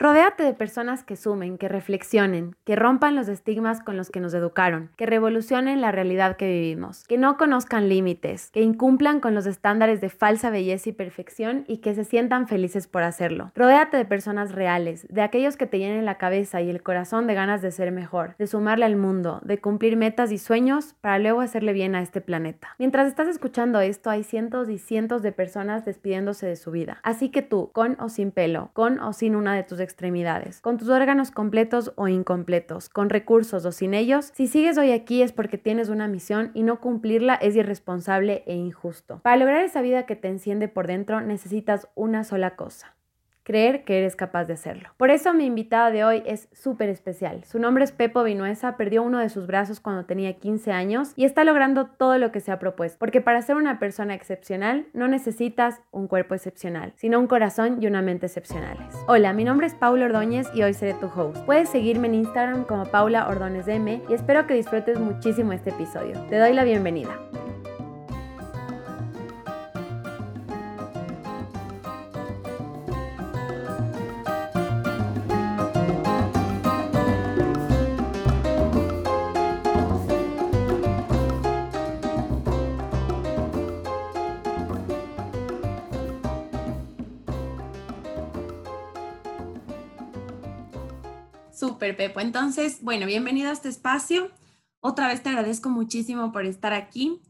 Rodéate de personas que sumen, que reflexionen, que rompan los estigmas con los que nos educaron, que revolucionen la realidad que vivimos, que no conozcan límites, que incumplan con los estándares de falsa belleza y perfección y que se sientan felices por hacerlo. Rodéate de personas reales, de aquellos que te llenen la cabeza y el corazón de ganas de ser mejor, de sumarle al mundo, de cumplir metas y sueños para luego hacerle bien a este planeta. Mientras estás escuchando esto, hay cientos y cientos de personas despidiéndose de su vida. Así que tú, con o sin pelo, con o sin una de tus extremidades, con tus órganos completos o incompletos, con recursos o sin ellos, si sigues hoy aquí es porque tienes una misión y no cumplirla es irresponsable e injusto. Para lograr esa vida que te enciende por dentro necesitas una sola cosa, creer que eres capaz de hacerlo. Por eso mi invitada de hoy es súper especial. Su nombre es Pepo Vinuesa, perdió uno de sus brazos cuando tenía 15 años y está logrando todo lo que se ha propuesto. Porque para ser una persona excepcional no necesitas un cuerpo excepcional, sino un corazón y una mente excepcionales. Hola, mi nombre es Paula Ordóñez y hoy seré tu host. Puedes seguirme en Instagram como Paula Ordóñez DM y espero que disfrutes muchísimo este episodio. Te doy la bienvenida. Súper, Pepo. Entonces, bueno, bienvenido a este espacio. Otra vez te agradezco muchísimo por estar aquí.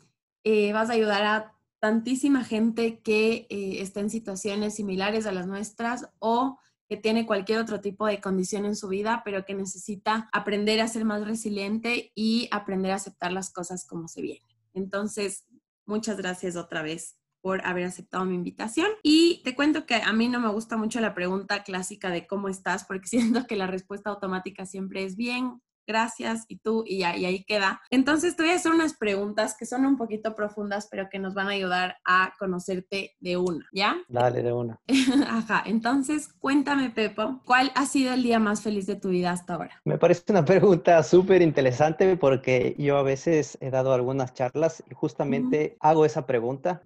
Eh, vas a ayudar a tantísima gente que eh, está en situaciones similares a las nuestras o que tiene cualquier otro tipo de condición en su vida, pero que necesita aprender a ser más resiliente y aprender a aceptar las cosas como se vienen. Entonces, muchas gracias otra vez por haber aceptado mi invitación. Y te cuento que a mí no me gusta mucho la pregunta clásica de cómo estás, porque siento que la respuesta automática siempre es bien, gracias, y tú, y, ahí queda. Entonces te voy a hacer unas preguntas que son un poquito profundas, pero que nos van a ayudar a conocerte de una, ¿ya? Dale, de una. Ajá, entonces cuéntame, Pepo, ¿cuál ha sido el día más feliz de tu vida hasta ahora? Me parece una pregunta súper interesante porque yo a veces he dado algunas charlas y justamente hago esa pregunta.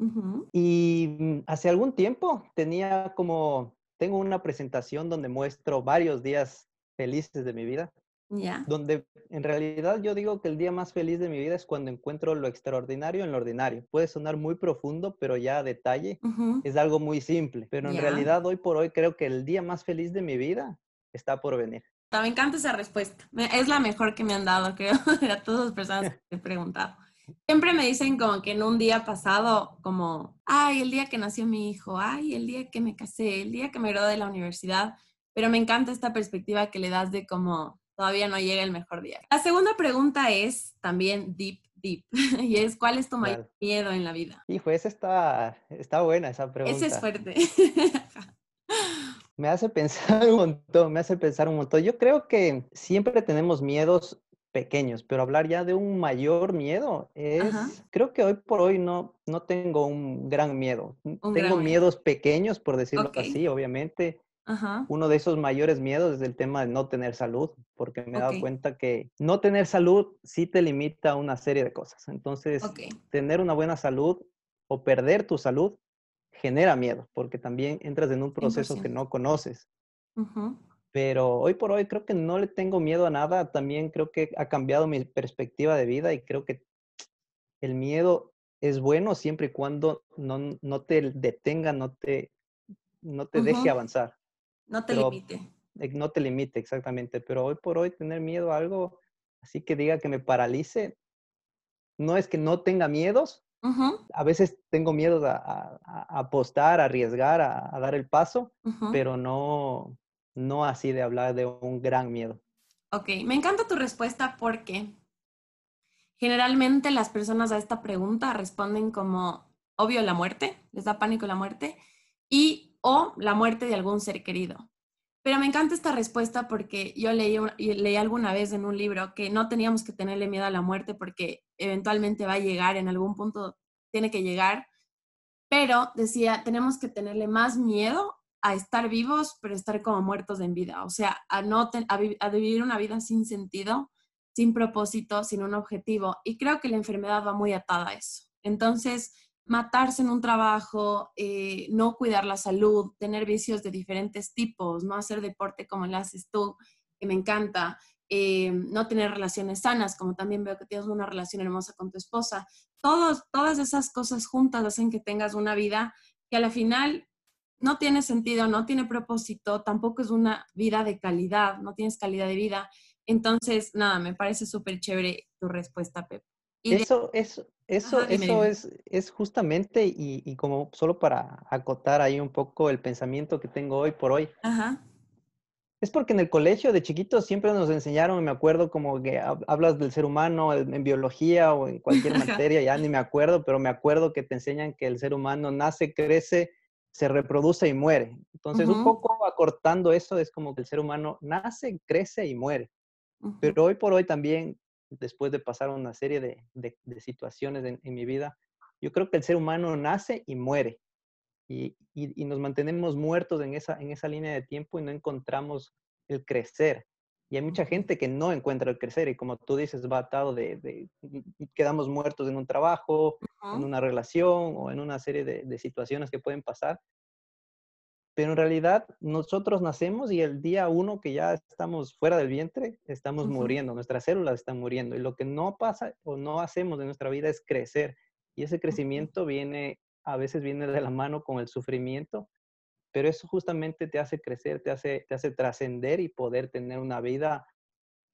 Y hace algún tiempo tenía como, tengo una presentación donde muestro varios días felices de mi vida. Donde en realidad yo digo que el día más feliz de mi vida es cuando encuentro lo extraordinario en lo ordinario. Puede sonar muy profundo, pero ya a detalle es algo muy simple. Pero en realidad hoy por hoy creo que el día más feliz de mi vida está por venir. Me encanta esa respuesta. Es la mejor que me han dado, creo, a todas las personas que he preguntado. Siempre me dicen como que en un día pasado, como, ay, el día que nació mi hijo, ay, el día que me casé, el día que me gradué de la universidad. Pero me encanta esta perspectiva que le das de como todavía no llega el mejor día. La segunda pregunta es también deep, deep, y es, ¿cuál es tu mayor miedo en la vida? Hijo, esa está, está buena, esa pregunta. Esa es fuerte. me hace pensar un montón, me hace pensar un montón. Yo creo que siempre tenemos miedos pequeños, pero hablar ya de un mayor miedo es, creo que hoy por hoy no, no tengo un gran miedo. tengo miedos pequeños, por decirlo así, obviamente. Uno de esos mayores miedos es el tema de no tener salud, porque me he dado cuenta que no tener salud sí te limita a una serie de cosas. Entonces, tener una buena salud o perder tu salud genera miedo, porque también entras en un proceso que no conoces. Pero hoy por hoy creo que no le tengo miedo a nada. También creo que ha cambiado mi perspectiva de vida y creo que el miedo es bueno siempre y cuando no, no te detenga, no te, no te deje avanzar. No te limite. Eh, no te limite, exactamente. Pero hoy por hoy tener miedo a algo así que diga que me paralice, no es que no tenga miedos. A veces tengo miedo a, apostar, a arriesgar, a, dar el paso, pero no, no así de hablar de un gran miedo. Ok, me encanta tu respuesta porque generalmente las personas a esta pregunta responden como, obvio, la muerte, les da pánico la muerte, y o la muerte de algún ser querido. Pero me encanta esta respuesta porque yo leí, leí alguna vez en un libro que no teníamos que tenerle miedo a la muerte porque eventualmente va a llegar, en algún punto tiene que llegar, pero decía, tenemos que tenerle más miedo a estar vivos, pero estar como muertos en vida, o sea, a, no a vivir una vida sin sentido, sin propósito, sin un objetivo. Y creo que la enfermedad va muy atada a eso. Entonces, matarse en un trabajo, eh, no cuidar la salud, tener vicios de diferentes tipos, no hacer deporte como lo haces tú, que me encanta, eh, no tener relaciones sanas, como también veo que tienes una relación hermosa con tu esposa. Todas esas cosas juntas hacen que tengas una vida que a la final no tiene sentido, no tiene propósito, tampoco es una vida de calidad, no tienes calidad de vida. Entonces, nada, me parece súper chévere tu respuesta, Pep. eso, eso, eso, eso es, es justamente, y, y, como solo para acotar ahí un poco el pensamiento que tengo hoy por hoy. Ajá. Es porque en el colegio de chiquitos siempre nos enseñaron, me acuerdo como que hablas del ser humano en biología o en cualquier materia, ya ni me acuerdo, pero me acuerdo que te enseñan que el ser humano nace, crece, se reproduce y muere. Entonces, un poco acortando eso, es como que el ser humano nace, crece y muere. Pero hoy por hoy también, después de pasar una serie de, de, situaciones en, en, mi vida, yo creo que el ser humano nace y muere. Y, y, y, nos mantenemos muertos en esa, en esa línea de tiempo y no encontramos el crecer. Y hay mucha gente que no encuentra el crecer y como tú dices, va atado de, de quedamos muertos en un trabajo, en una relación o en una serie de, de, situaciones que pueden pasar. Pero en realidad nosotros nacemos y el día uno que ya estamos fuera del vientre, estamos muriendo, nuestras células están muriendo. Y lo que no pasa o no hacemos en nuestra vida es crecer. Y ese crecimiento viene, a veces viene de la mano con el sufrimiento pero eso justamente te hace crecer, te hace, te hace trascender y poder tener una vida,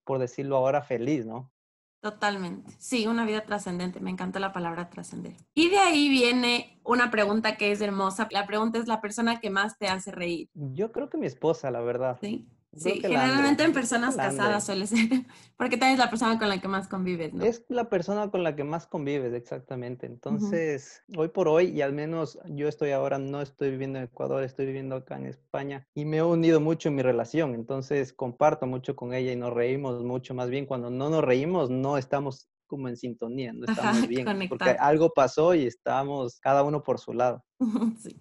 por decirlo ahora, feliz, ¿no? Totalmente. Sí, una vida trascendente. Me encanta la palabra trascender. Y de ahí viene una pregunta que es hermosa. La pregunta es la persona que más te hace reír. Yo creo que mi esposa, la verdad. Sí. Sí, generalmente en personas casadas suele ser, porque también es la persona con la que más convives, ¿no? Es la persona con la que más convives, exactamente. Entonces, hoy por hoy, y al menos yo estoy ahora, no estoy viviendo en Ecuador, estoy viviendo acá en España, y me he unido mucho en mi relación, entonces comparto mucho con ella y nos reímos mucho, más bien cuando no nos reímos, no estamos como en sintonía, no estamos bien, porque algo pasó y estamos cada uno por su lado. sí.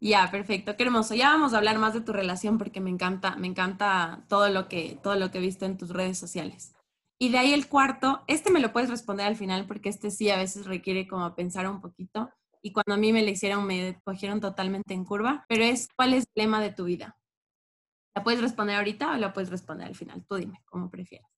Ya, perfecto, qué hermoso. Ya vamos a hablar más de tu relación porque me encanta, me encanta todo lo que, todo lo que he visto en tus redes sociales. Y de ahí el cuarto, este me lo puedes responder al final porque este sí a veces requiere como pensar un poquito. Y cuando a mí me lo hicieron, me cogieron totalmente en curva. Pero es, ¿cuál es el lema de tu vida? ¿La puedes responder ahorita o la puedes responder al final? Tú dime, como prefieras.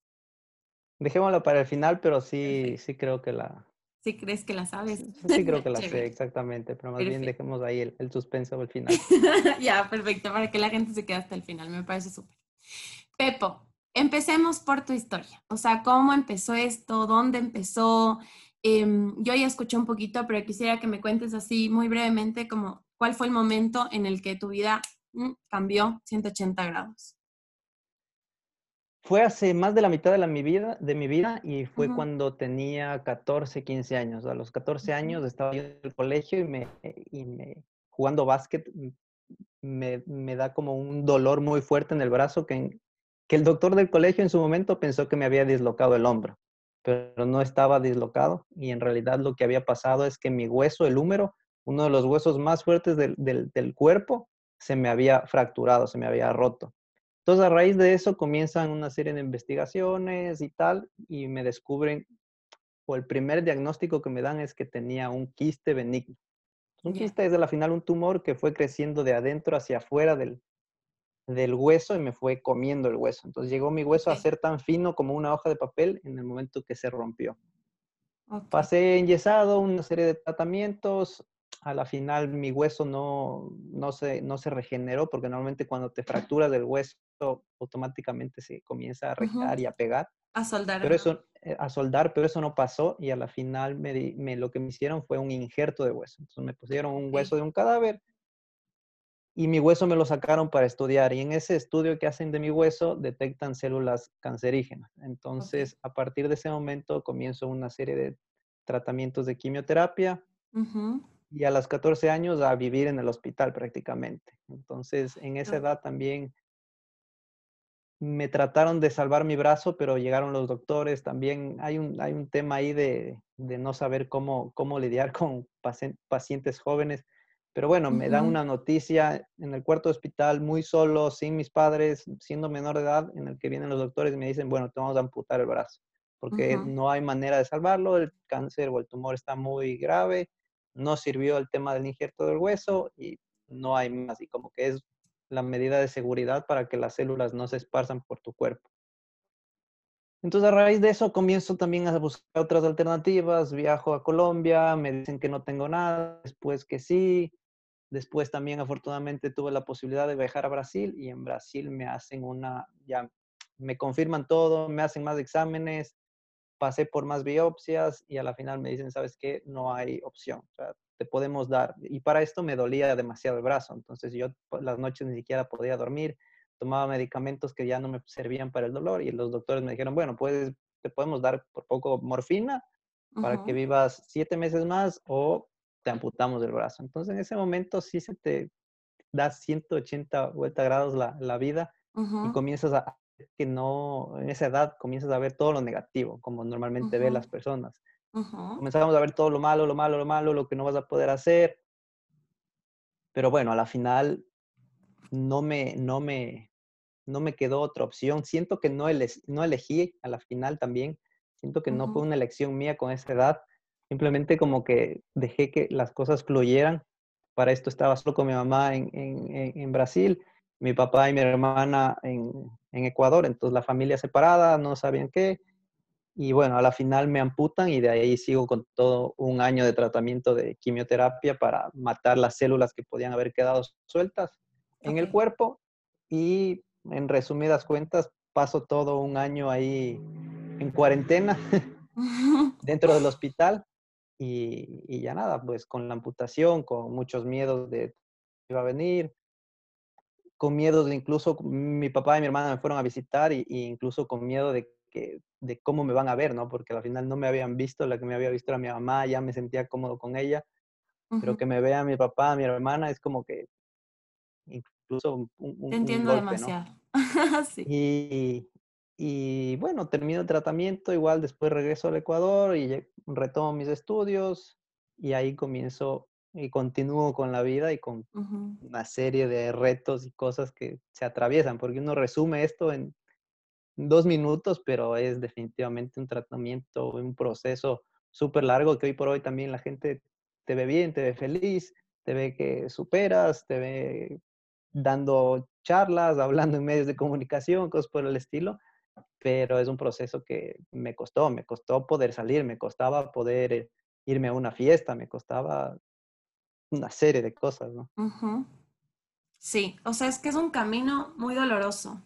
Dejémoslo para el final, pero sí, sí creo que la, si crees que la sabes. Sí, creo que la sé, exactamente, pero más bien dejemos ahí el, el suspenso al final. ya, perfecto, para que la gente se quede hasta el final, me parece súper. Pepo, empecemos por tu historia, o sea, ¿cómo empezó esto? ¿Dónde empezó? Em, yo ya escuché un poquito, pero quisiera que me cuentes así muy brevemente como cuál fue el momento en el que tu vida mm, cambió 180 grados. Fue hace más de la mitad de, la, mi, vida, de mi vida y fue cuando tenía 14, 15 años. A los 14 años estaba yo en el colegio y me, y me jugando básquet me, me, da como un dolor muy fuerte en el brazo que, que el doctor del colegio en su momento pensó que me había dislocado el hombro, pero no estaba dislocado y en realidad lo que había pasado es que mi hueso, el húmero, uno de los huesos más fuertes del, del, del cuerpo, se me había fracturado, se me había roto. Entonces, a raíz de eso comienzan una serie de investigaciones y tal, y me descubren, o el primer diagnóstico que me dan es que tenía un quiste benigno. Un quiste es al final un tumor que fue creciendo de adentro hacia afuera del, del hueso y me fue comiendo el hueso. Entonces llegó mi hueso a ser tan fino como una hoja de papel en el momento que se rompió. Pasé enyesado, una serie de tratamientos, a la final mi hueso no, no, se, no se regeneró porque normalmente cuando te fracturas del hueso automáticamente se comienza a rejar y a pegar. A soldar. Pero eso, eh, a soldar, pero eso no pasó y a la final me, me, lo que me hicieron fue un injerto de hueso. Entonces me pusieron un hueso de un cadáver y mi hueso me lo sacaron para estudiar. Y en ese estudio que hacen de mi hueso detectan células cancerígenas. Entonces, a partir de ese momento comienzo una serie de tratamientos de quimioterapia y a los 14 años a vivir en el hospital prácticamente. Entonces, en esa edad también me trataron de salvar mi brazo, pero llegaron los doctores. También hay un, hay un tema ahí de, de no saber cómo, cómo lidiar con pacientes jóvenes. Pero bueno, me dan una noticia en el cuarto hospital, muy solo, sin mis padres, siendo menor de edad, en el que vienen los doctores y me dicen, bueno, te vamos a amputar el brazo, porque no hay manera de salvarlo, el cáncer o el tumor está muy grave no sirvió el tema del injerto del hueso y no hay más. Y como que es la medida de seguridad para que las células no se esparzan por tu cuerpo. Entonces, a raíz de eso, comienzo también a buscar otras alternativas. Viajo a Colombia, me dicen que no tengo nada, después que sí. Después también, afortunadamente, tuve la posibilidad de viajar a Brasil y en Brasil me hacen una, ya me confirman todo, me hacen más exámenes, pasé por más biopsias y a la final me dicen, ¿sabes qué? No hay opción. O sea, te podemos dar. Y para esto me dolía demasiado el brazo. Entonces yo las noches ni siquiera podía dormir tomaba medicamentos que ya no me servían para el dolor y los doctores me dijeron, bueno, pues te podemos dar por poco morfina para que vivas siete meses más o te amputamos el brazo. Entonces en ese momento sí se te da 180 vuelta grados la, la vida y comienzas a que no, en esa edad comienzas a ver todo lo negativo, como normalmente ven las personas. Comenzamos a ver todo lo malo, lo malo, lo malo, lo que no vas a poder hacer. Pero bueno, a la final no me, no me, no me quedó otra opción. Siento que no, no elegí a la final también. Siento que no fue una elección mía con esa edad. Simplemente como que dejé que las cosas fluyeran. Para esto estaba solo con mi mamá en, en, Brasil, mi papá y mi hermana en, en, Ecuador. Entonces la familia separada, no sabían qué. Y bueno, a la final me amputan y de ahí sigo con todo un año de tratamiento de quimioterapia para matar las células que podían haber quedado sueltas en el cuerpo. Y en resumidas cuentas, paso todo un año ahí en cuarentena dentro del hospital y, ya nada, pues con la amputación, con muchos miedos de que iba a venir, con miedos de incluso mi papá y mi hermana me fueron a visitar y, incluso con miedo de que de cómo me van a ver, ¿no? Porque al final no me habían visto, la que me había visto era mi mamá, ya me sentía cómodo con ella, pero que me vea mi papá, mi hermana, es como que incluso un, Te entiendo demasiado. y, y, bueno, termino el tratamiento, igual después regreso al Ecuador y retomo mis estudios y ahí comienzo y continúo con la vida y con una serie de retos y cosas que se atraviesan, porque uno resume esto en dos minutos, pero es definitivamente un tratamiento, un proceso súper largo que hoy por hoy también la gente te ve bien, te ve feliz, te ve que superas, te ve dando charlas, hablando en medios de comunicación, cosas por el estilo, pero es un proceso que me costó, me costó poder salir, me costaba poder eh, irme a una fiesta, me costaba una serie de cosas, ¿no? Sí, o sea, es que es un camino muy doloroso.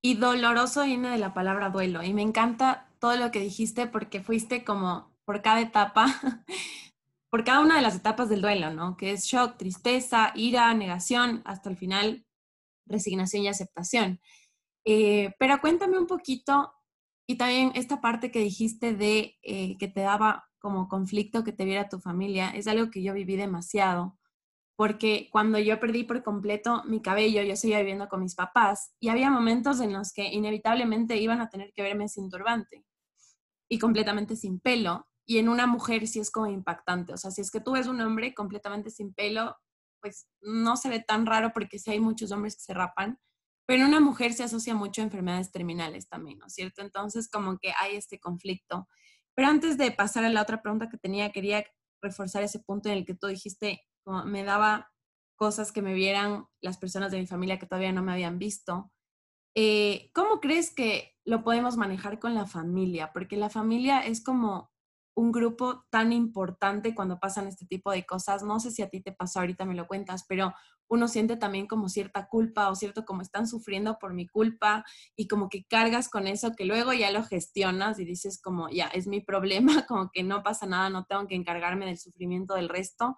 Y doloroso viene de la palabra duelo. Y me encanta todo lo que dijiste porque fuiste como por cada etapa por cada una de las etapas del duelo, ¿no? Que es shock, tristeza, ira, negación, hasta el final, resignación y aceptación. Eh, pero cuéntame un poquito, y también esta parte que dijiste de eh, que te daba como conflicto que te viera tu familia, es algo que yo viví demasiado, porque cuando yo perdí por completo mi cabello, yo seguía viviendo con mis papás y había momentos en los que inevitablemente iban a tener que verme sin turbante y completamente sin pelo y en una mujer sí es como impactante. O sea, si es que tú ves un hombre completamente sin pelo, pues no se ve tan raro porque sí hay muchos hombres que se rapan, pero en una mujer se asocia mucho a enfermedades terminales también, ¿no es cierto? Entonces, como que hay este conflicto. Pero antes de pasar a la otra pregunta que tenía, quería reforzar ese punto en el que tú dijiste, como me daba cosas que me vieran las personas de mi familia que todavía no me habían visto. Eh, ¿Cómo crees que lo podemos manejar con la familia? Porque la familia es como un grupo tan importante cuando pasan este tipo de cosas. No sé si a ti te pasó, ahorita me lo cuentas, pero uno siente también como cierta culpa o cierto como están sufriendo por mi culpa y como que cargas con eso que luego ya lo gestionas y dices como, ya, es mi problema, como que no pasa nada, no tengo que encargarme del sufrimiento del resto.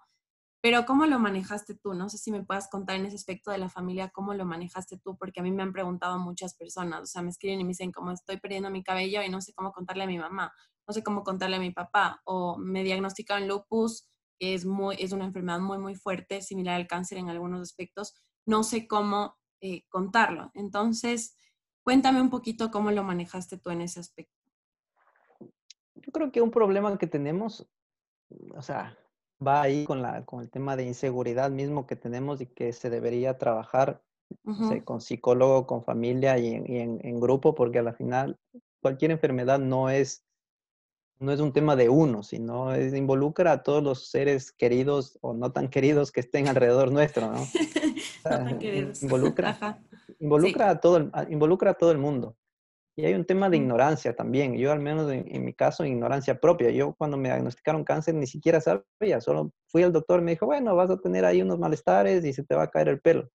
Pero ¿cómo lo manejaste tú? No sé si me puedas contar en ese aspecto de la familia, ¿cómo lo manejaste tú? Porque a mí me han preguntado muchas personas, o sea, me escriben y me dicen, como estoy perdiendo mi cabello y no sé cómo contarle a mi mamá, no sé cómo contarle a mi papá, o me diagnosticaron lupus, es, muy, es una enfermedad muy, muy fuerte, similar al cáncer en algunos aspectos, no sé cómo eh, contarlo. Entonces, cuéntame un poquito cómo lo manejaste tú en ese aspecto. Yo creo que un problema que tenemos, o sea, va ahí con, la, con el tema de inseguridad mismo que tenemos y que se debería trabajar con psicólogo, con familia y, en, en, grupo, porque al final cualquier enfermedad no es, no es un tema de uno, sino es, involucra a todos los seres queridos o no tan queridos que estén alrededor nuestro, ¿no? no tan queridos. Involucra, involucra, a todo el, involucra a todo el mundo. Y hay un tema de ignorancia también. Yo, al menos en, mi caso, ignorancia propia. Yo, cuando me diagnosticaron cáncer, ni siquiera sabía. Solo fui al doctor y me dijo, bueno, vas a tener ahí unos malestares y se te va a caer el pelo.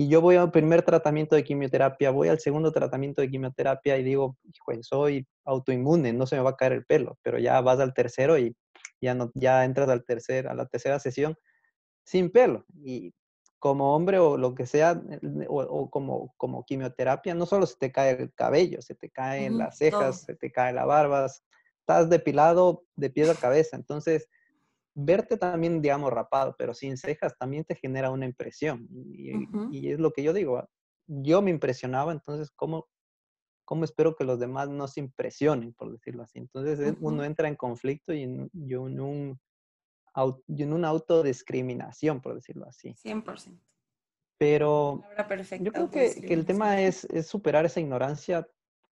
Y yo voy al primer tratamiento de quimioterapia, voy al segundo tratamiento de quimioterapia y digo, hijo, soy autoinmune, no se me va a caer el pelo. Pero ya vas al tercero y ya, no, ya entras al tercer, a la tercera sesión sin pelo. Y como hombre o lo que sea, o, como, como quimioterapia, no solo se te cae el cabello, se te caen las cejas, se te cae la barba, estás depilado de pies a cabeza. Entonces, verte también, digamos, rapado, pero sin cejas, también te genera una impresión. Y, es lo que yo digo, yo me impresionaba, entonces, ¿cómo, ¿cómo espero que los demás no se impresionen, por decirlo así? Entonces, uno entra en conflicto y en, y en un y en una autodiscriminación, por decirlo así. 100%. Pero yo creo que, que el tema es, es, superar esa ignorancia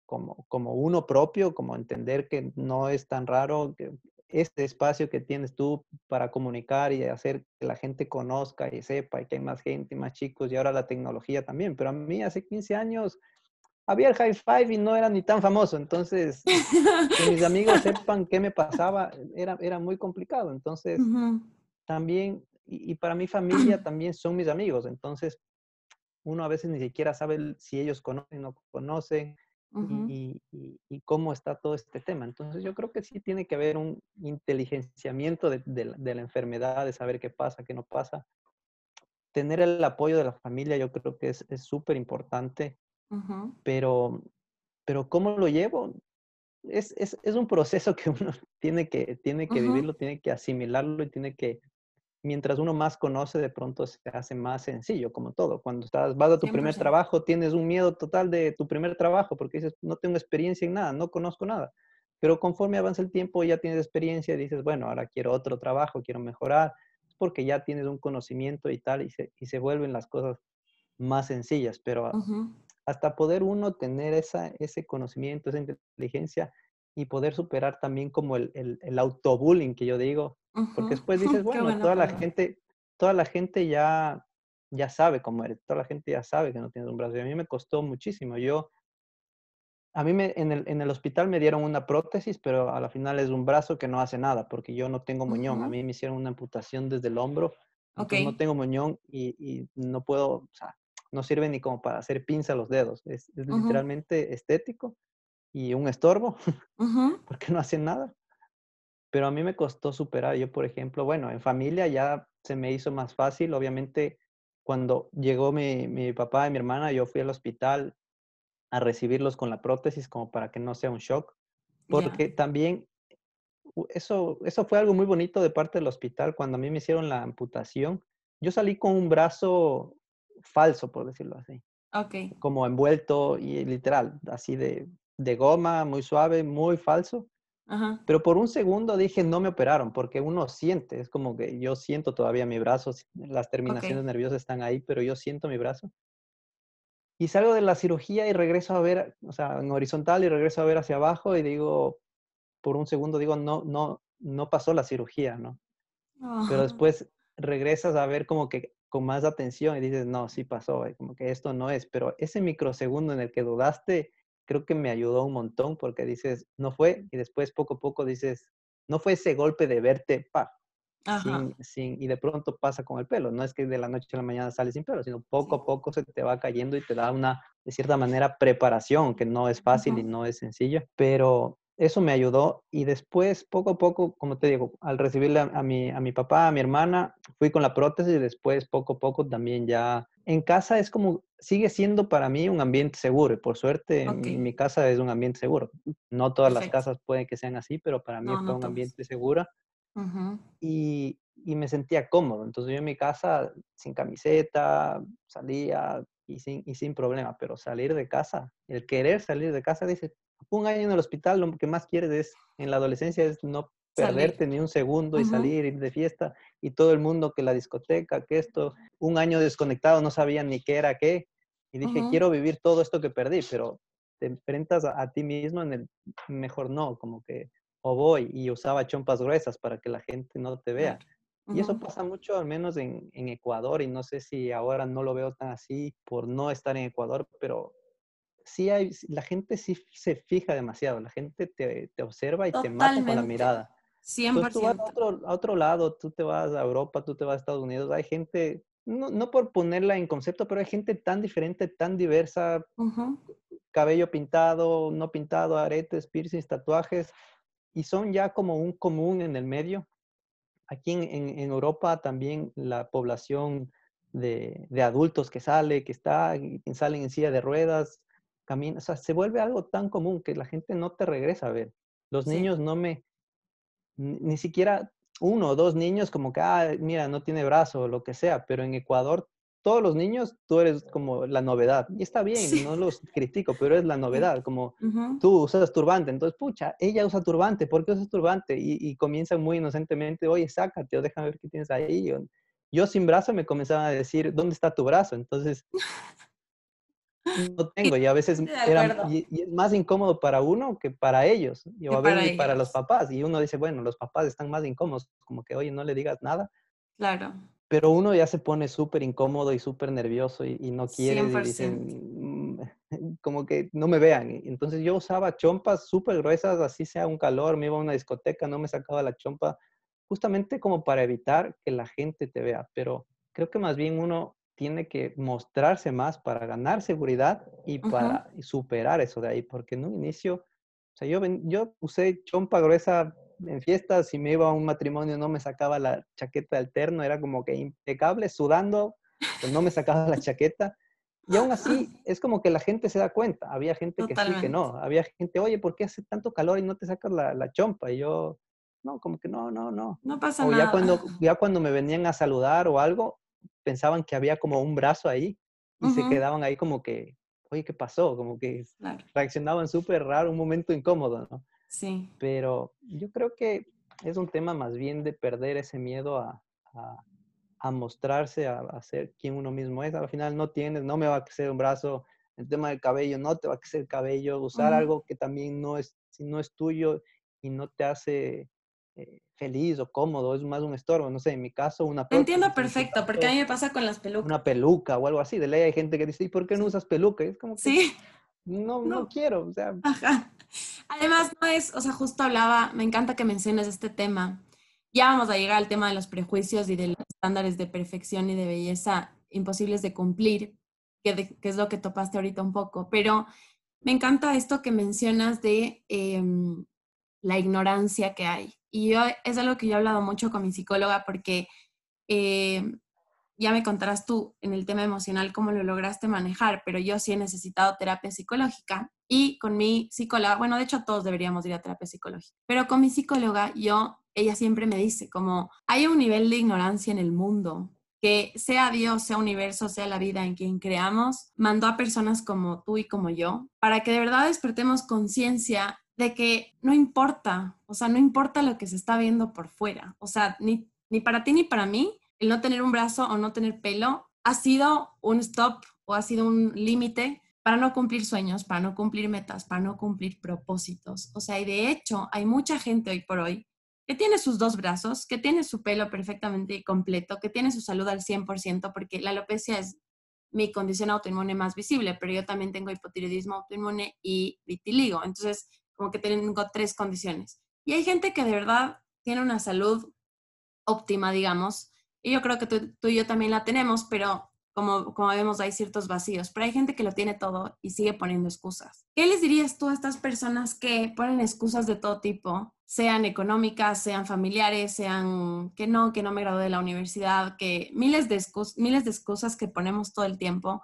como, como uno propio, como entender que no es tan raro que este espacio que tienes tú para comunicar y hacer que la gente conozca y sepa y que hay más gente, más chicos y ahora la tecnología también. Pero a mí hace 15 años había el high five y no era ni tan famoso, entonces que mis amigos sepan qué me pasaba era, era muy complicado. Entonces, también, y, para mi familia también son mis amigos, entonces uno a veces ni siquiera sabe si ellos conocen o no conocen y, y, cómo está todo este tema. Entonces, yo creo que sí tiene que haber un inteligenciamiento de, de, la enfermedad, de saber qué pasa, qué no pasa. Tener el apoyo de la familia, yo creo que es súper importante pero, pero ¿cómo lo llevo? Es, es, es, un proceso que uno tiene que, tiene que vivirlo, tiene que asimilarlo y tiene que, mientras uno más conoce, de pronto se hace más sencillo, como todo. Cuando estás, vas a tu primer trabajo, tienes un miedo total de tu primer trabajo, porque dices, no tengo experiencia en nada, no conozco nada. Pero conforme avanza el tiempo, ya tienes experiencia y dices, bueno, ahora quiero otro trabajo, quiero mejorar, porque ya tienes un conocimiento y tal, y se, y se vuelven las cosas más sencillas. Pero hasta poder uno tener esa, ese conocimiento, esa inteligencia y poder superar también como el, el, el autobullying que yo digo, porque después dices, bueno, toda la gente, toda la gente ya, ya sabe cómo eres, toda la gente ya sabe que no tienes un brazo. Y a mí me costó muchísimo. Yo, a mí me, en, el, en el hospital me dieron una prótesis, pero a la final es un brazo que no hace nada, porque yo no tengo muñón. A mí me hicieron una amputación desde el hombro. No tengo muñón y, y, no puedo, o sea, no sirve ni como para hacer pinza a los dedos. Es, literalmente estético y un estorbo, porque no hacen nada. Pero a mí me costó superar. Yo, por ejemplo, bueno, en familia ya se me hizo más fácil. Obviamente, cuando llegó mi, mi papá y mi hermana, yo fui al hospital a recibirlos con la prótesis como para que no sea un shock. Porque también eso, eso fue algo muy bonito de parte del hospital. Cuando a mí me hicieron la amputación, yo salí con un brazo falso, por decirlo así. Ok. Como envuelto y literal, así de, de goma, muy suave, muy falso. Ajá. Pero por un segundo dije, no me operaron, porque uno siente, es como que yo siento todavía mi brazo, las terminaciones nerviosas están ahí, pero yo siento mi brazo. Y salgo de la cirugía y regreso a ver, o sea, en horizontal y regreso a ver hacia abajo y digo, por un segundo digo, no, no, no pasó la cirugía, ¿no? Pero después regresas a ver como que con más atención y dices, no, sí pasó, como que esto no es, pero ese microsegundo en el que dudaste, creo que me ayudó un montón porque dices, no fue, y después poco a poco dices, no fue ese golpe de verte, pa, sin, sin, y de pronto pasa con el pelo, no es que de la noche a la mañana sale sin pelo, sino poco a poco se te va cayendo y te da una, de cierta manera, preparación, que no es fácil y no es sencillo, pero eso me ayudó y después, poco a poco, como te digo, al recibirle a, mi, a mi papá, a mi hermana, fui con la prótesis y después, poco a poco, también ya en casa es como, sigue siendo para mí un ambiente seguro y por suerte mi casa es un ambiente seguro. No todas las casas pueden que sean así, pero para mí fue un ambiente seguro y, y, me sentía cómodo. Entonces yo en mi casa, sin camiseta, salía y sin, y sin problema, pero salir de casa, el querer salir de casa, dice, un año en el hospital, lo que más quieres es, en la adolescencia, es no perderte ni un segundo y salir, ir de fiesta y todo el mundo que la discoteca, que esto, un año desconectado, no sabían ni qué era qué. Y dije, quiero vivir todo esto que perdí, pero te enfrentas a, ti mismo en el mejor no, como que o voy y usaba chompas gruesas para que la gente no te vea. Y eso pasa mucho, al menos en, en, Ecuador, y no sé si ahora no lo veo tan así por no estar en Ecuador, pero sí hay, la gente sí se fija demasiado, la gente te, te observa y te mata con la mirada. 100%. tú vas a otro, a otro, lado, tú te vas a Europa, tú te vas a Estados Unidos, hay gente, no, no por ponerla en concepto, pero hay gente tan diferente, tan diversa, cabello pintado, no pintado, aretes, piercings, tatuajes, y son ya como un común en el medio. Aquí en, en, Europa también la población de, de, adultos que sale, que está, salen en silla de ruedas, camina, o sea, se vuelve algo tan común que la gente no te regresa a ver. Los niños no me, ni siquiera uno o dos niños como que, ah, mira, no tiene brazo o lo que sea, pero en Ecuador todos los niños, tú eres como la novedad. Y está bien, no los critico, pero es la novedad, como tú usas turbante, entonces, pucha, ella usa turbante, ¿por qué usas turbante? Y, y comienzan muy inocentemente, oye, sácate o déjame ver qué tienes ahí. Yo sin brazo me comenzaban a decir, ¿dónde está tu brazo? Entonces, no tengo y a veces era, y, es más incómodo para uno que para ellos y a veces para, los papás y uno dice bueno los papás están más incómodos como que oye no le digas nada claro. Pero uno ya se pone súper incómodo y súper nervioso y, no quiere y dicen mm, como que no me vean entonces yo usaba chompas súper gruesas así sea un calor me iba a una discoteca no me sacaba la chompa justamente como para evitar que la gente te vea pero creo que más bien uno tiene que mostrarse más para ganar seguridad y para superar eso de ahí, porque en un inicio, o sea, yo, yo usé chompa gruesa en fiestas, si me iba a un matrimonio no me sacaba la chaqueta alterno, era como que impecable, sudando, pero no me sacaba la chaqueta. Y aún así, es como que la gente se da cuenta. Había gente que sí, que no. Había gente, oye, ¿por qué hace tanto calor y no te sacas la, la chompa? Y yo, no, como que no, no, no. No pasa nada. Ya cuando, ya cuando me venían a saludar o algo, pensaban que había como un brazo ahí y se quedaban ahí como que, oye, ¿qué pasó? Como que reaccionaban súper raro, un momento incómodo, ¿no? Sí. Pero yo creo que es un tema más bien de perder ese miedo a, a, mostrarse, a, a, ser quien uno mismo es. Al final no tienes, no me va a crecer un brazo, el tema del cabello, no te va a crecer el cabello, usar algo que también no es, si no es tuyo y no te hace eh, feliz o cómodo, es más un estorbo, no sé, en mi caso una... Entiendo perfecto, porque a mí me pasa con las pelucas. Una peluca o algo así, de ley hay gente que dice, ¿y por qué no usas peluca? es como que, sí. No, no, quiero, o sea... Además, no es, o sea, justo hablaba, me encanta que menciones este tema. Ya vamos a llegar al tema de los prejuicios y de los estándares de perfección y de belleza imposibles de cumplir, que, es lo que topaste ahorita un poco, pero me encanta esto que mencionas de em, la ignorancia que hay. Y yo, es algo que yo he hablado mucho con mi psicóloga porque eh, ya me contarás tú en el tema emocional cómo lo lograste manejar, pero yo sí he necesitado terapia psicológica y con mi psicóloga, bueno, de hecho todos deberíamos ir a terapia psicológica, pero con mi psicóloga yo, ella siempre me dice como hay un nivel de ignorancia en el mundo que sea Dios, sea universo, sea la vida en quien creamos, mandó a personas como tú y como yo para que de verdad despertemos conciencia de que no importa, o sea, no importa lo que se está viendo por fuera, o sea, ni, ni para ti ni para mí, el no tener un brazo o no tener pelo ha sido un stop o ha sido un límite para no cumplir sueños, para no cumplir metas, para no cumplir propósitos. O sea, y de hecho hay mucha gente hoy por hoy que tiene sus dos brazos, que tiene su pelo perfectamente completo, que tiene su salud al 100%, porque la alopecia es mi condición autoinmune más visible, pero yo también tengo hipotiroidismo autoinmune y vitiligo. Entonces, como que tengo tres condiciones. Y hay gente que de verdad tiene una salud óptima, digamos, y yo creo que tú, y yo también la tenemos, pero como, como vemos hay ciertos vacíos, pero hay gente que lo tiene todo y sigue poniendo excusas. ¿Qué les dirías tú a estas personas que ponen excusas de todo tipo, sean económicas, sean familiares, sean que no, que no me gradué de la universidad, que miles de, miles de excusas que ponemos todo el tiempo?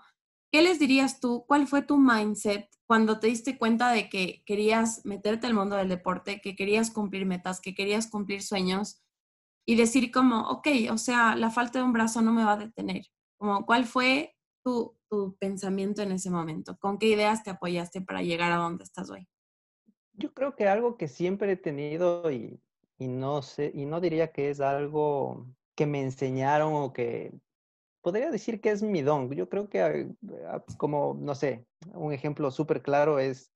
¿Qué les dirías tú? ¿Cuál fue tu mindset cuando te diste cuenta de que querías meterte al mundo del deporte, que querías cumplir metas, que querías cumplir sueños y decir como, ok, o sea, la falta de un brazo no me va a detener? Como, ¿Cuál fue tu, tu pensamiento en ese momento? ¿Con qué ideas te apoyaste para llegar a donde estás hoy? Yo creo que algo que siempre he tenido y, y no sé, y no diría que es algo que me enseñaron o que podría decir que es mi don. Yo creo que ah, como, no sé, un ejemplo súper claro es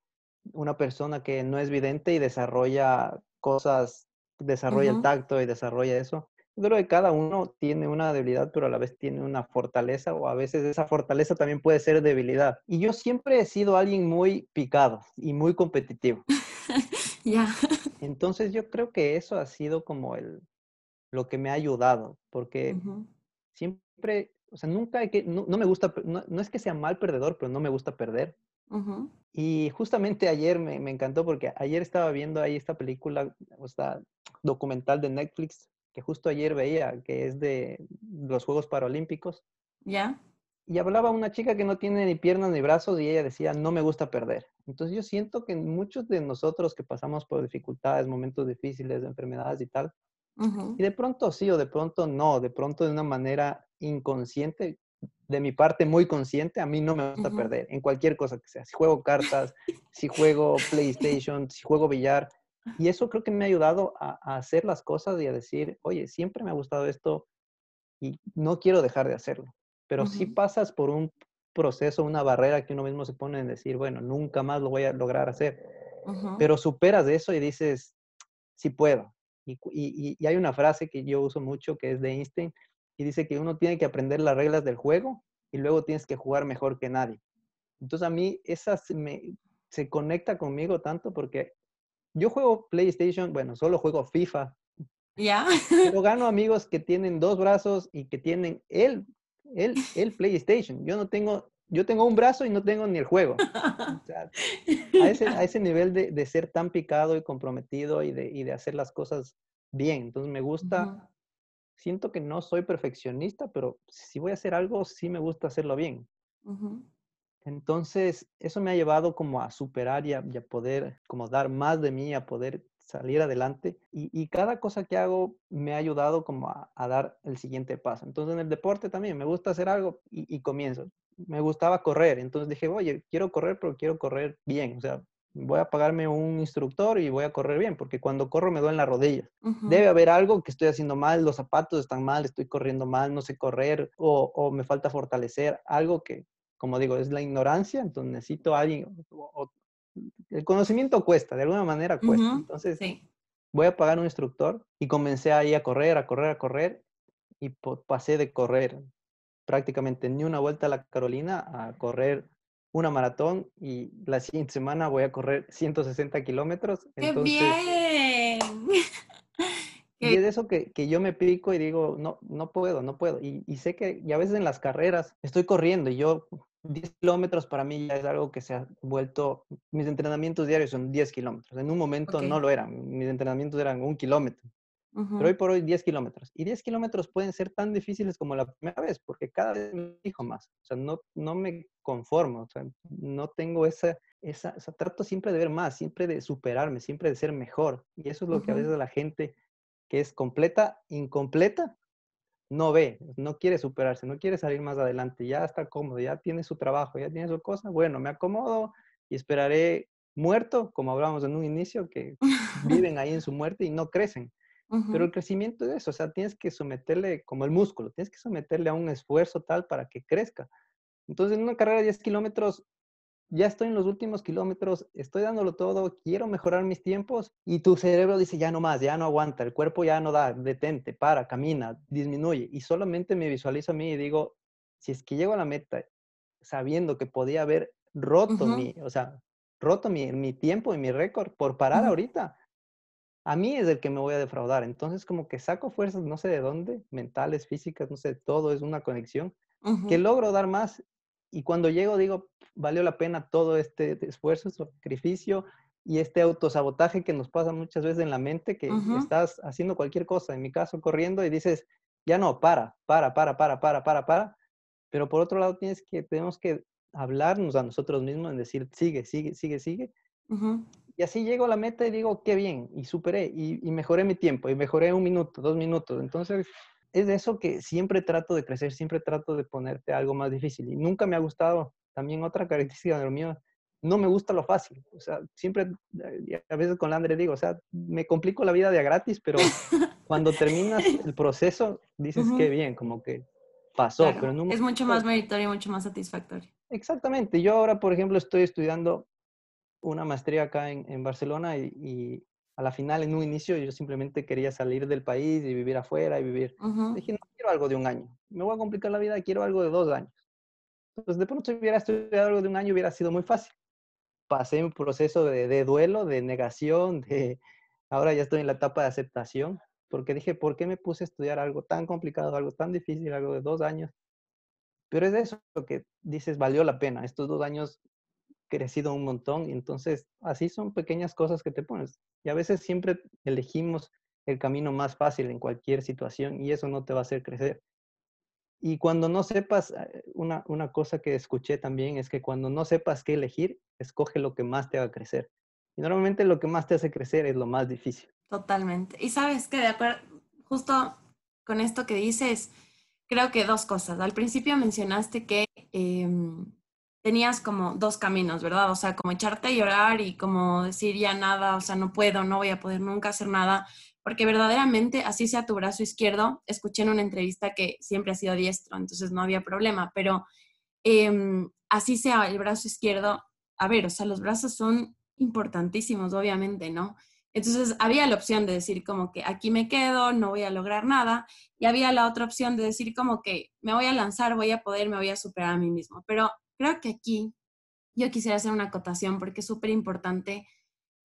una persona que no es vidente y desarrolla cosas, desarrolla el tacto y desarrolla eso. Yo creo que cada uno tiene una debilidad, pero a la vez tiene una fortaleza, o a veces esa fortaleza también puede ser debilidad. Y yo siempre he sido alguien muy picado y muy competitivo. Ya. Entonces yo creo que eso ha sido como el, lo que me ha ayudado, porque siempre, o sea, nunca hay que, no, me gusta, no, es que sea mal perdedor, pero no me gusta perder. Y justamente ayer me, me, encantó porque ayer estaba viendo ahí esta película, o esta documental de Netflix, que justo ayer veía, que es de los Juegos Paralímpicos. Ya. Y hablaba una chica que no tiene ni piernas ni brazos y ella decía, no me gusta perder. Entonces yo siento que muchos de nosotros que pasamos por dificultades, momentos difíciles, enfermedades y tal, y de pronto sí o de pronto no, de pronto de una manera inconsciente, de mi parte muy consciente, a mí no me gusta perder en cualquier cosa que sea. Si juego cartas, si juego PlayStation, si juego billar. Y eso creo que me ha ayudado a, hacer las cosas y a decir, oye, siempre me ha gustado esto y no quiero dejar de hacerlo. Pero si pasas por un proceso, una barrera que uno mismo se pone en decir, bueno, nunca más lo voy a lograr hacer. Pero superas eso y dices, sí puedo. Y, hay una frase que yo uso mucho que es de Einstein y dice que uno tiene que aprender las reglas del juego y luego tienes que jugar mejor que nadie. Entonces a mí esa se, me, se conecta conmigo tanto porque yo juego PlayStation, bueno, solo juego FIFA. Ya. Pero gano amigos que tienen dos brazos y que tienen el, el, el PlayStation. Yo no tengo, yo tengo un brazo y no tengo ni el juego. a, ese, a, ese, nivel de, de, ser tan picado y comprometido y de, y de hacer las cosas bien. Entonces me gusta, siento que no soy perfeccionista, pero si voy a hacer algo, sí me gusta hacerlo bien. Entonces, eso me ha llevado como a superar y a, poder como dar más de mí, a poder salir adelante. Y, cada cosa que hago me ha ayudado como a, dar el siguiente paso. Entonces, en el deporte también me gusta hacer algo y, comienzo. Me gustaba correr, entonces dije, oye, quiero correr, pero quiero correr bien. O sea, voy a pagarme un instructor y voy a correr bien, porque cuando corro me duelen las rodillas. Debe haber algo que estoy haciendo mal, los zapatos están mal, estoy corriendo mal, no sé correr o, o me falta fortalecer, algo que, como digo, es la ignorancia, entonces necesito a alguien, el conocimiento cuesta, de alguna manera cuesta. Entonces, voy a pagar un instructor y comencé ahí a correr, a correr, a correr y pasé de correr prácticamente ni una vuelta a la Carolina a correr una maratón y la siguiente semana voy a correr 160 kilómetros. ¡Qué bien! Y es eso que, que, yo me pico y digo, no, no puedo, no puedo. Y, y, sé que y a veces en las carreras estoy corriendo y yo 10 kilómetros para mí ya es algo que se ha vuelto, mis entrenamientos diarios son 10 kilómetros. En un momento no lo eran, mis entrenamientos eran un kilómetro. Pero hoy por hoy 10 kilómetros. Y 10 kilómetros pueden ser tan difíciles como la primera vez, porque cada vez me dijo más. O sea, no, no me conformo, o sea, no tengo esa, esa, trato siempre de ver más, siempre de superarme, siempre de ser mejor. Y eso es lo que a veces la gente que es completa, incompleta, no ve, no quiere superarse, no quiere salir más adelante, ya está cómodo, ya tiene su trabajo, ya tiene su cosa, bueno, me acomodo y esperaré muerto, como hablábamos en un inicio, que viven ahí en su muerte y no crecen. Pero el crecimiento es eso, o sea, tienes que someterle como el músculo, tienes que someterle a un esfuerzo tal para que crezca. Entonces, en una carrera de 10 kilómetros, ya estoy en los últimos kilómetros, estoy dándolo todo, quiero mejorar mis tiempos y tu cerebro dice, ya no más, ya no aguanta, el cuerpo ya no da, detente, para, camina, disminuye. Y solamente me visualizo a mí y digo, si es que llego a la meta sabiendo que podía haber roto mi, o sea, roto mi, mi, tiempo y mi récord por parar ahorita, a mí es el que me voy a defraudar. Entonces como que saco fuerzas, no sé de dónde, mentales, físicas, no sé, todo es una conexión, que logro dar más y cuando llego digo, valió la pena todo este esfuerzo, sacrificio y este autosabotaje que nos pasa muchas veces en la mente, que estás haciendo cualquier cosa, en mi caso corriendo y dices, ya no, para, para, para, para, para, para, para. Pero por otro lado tienes que, tenemos que hablarnos a nosotros mismos en decir, sigue, sigue, sigue, sigue. Y así llego a la meta y digo, qué bien, y superé, y, y mejoré mi tiempo, y mejoré un minuto, dos minutos. Entonces, es de eso que siempre trato de crecer, siempre trato de ponerte algo más difícil. Y nunca me ha gustado, también otra característica de lo mío, no me gusta lo fácil. O sea, siempre, a veces con Landre digo, o sea, me complico la vida de a gratis, pero cuando terminas el proceso, dices que bien, como que pasó. pero no es mucho más meritorio, mucho más satisfactorio. Exactamente. Yo ahora, por ejemplo, estoy estudiando una maestría acá en, en Barcelona y, y a la final, en un inicio, yo simplemente quería salir del país y vivir afuera y vivir. Dije, no quiero algo de un año. Me voy a complicar la vida, quiero algo de dos años. Entonces, de pronto, si hubiera estudiado algo de un año, hubiera sido muy fácil. Pasé un proceso de, de duelo, de negación, de ahora ya estoy en la etapa de aceptación, porque dije, ¿por qué me puse a estudiar algo tan complicado, algo tan difícil, algo de dos años? Pero es eso que dices, valió la pena. Estos dos años crecido un montón y entonces así son pequeñas cosas que te pones. Y a veces siempre elegimos el camino más fácil en cualquier situación y eso no te va a hacer crecer. Y cuando no sepas, eh, una, una cosa que escuché también es que cuando no sepas qué elegir, escoge lo que más te haga crecer. Y normalmente lo que más te hace crecer es lo más difícil. Totalmente. Y sabes que de acuerdo, justo con esto que dices, creo que dos cosas. Al principio mencionaste que em, tenías como dos caminos, ¿verdad? O sea, como echarte a llorar y como decir ya nada, o sea, no puedo, no voy a poder nunca hacer nada, porque verdaderamente así sea tu brazo izquierdo, escuché en una entrevista que siempre ha sido diestro, entonces no había problema, pero em, así sea el brazo izquierdo, a ver, o sea, los brazos son importantísimos, obviamente, ¿no? Entonces había la opción de decir como que aquí me quedo, no voy a lograr nada, y había la otra opción de decir como que me voy a lanzar, voy a poder, me voy a superar a mí mismo. Pero creo que aquí yo quisiera hacer una acotación porque es súper importante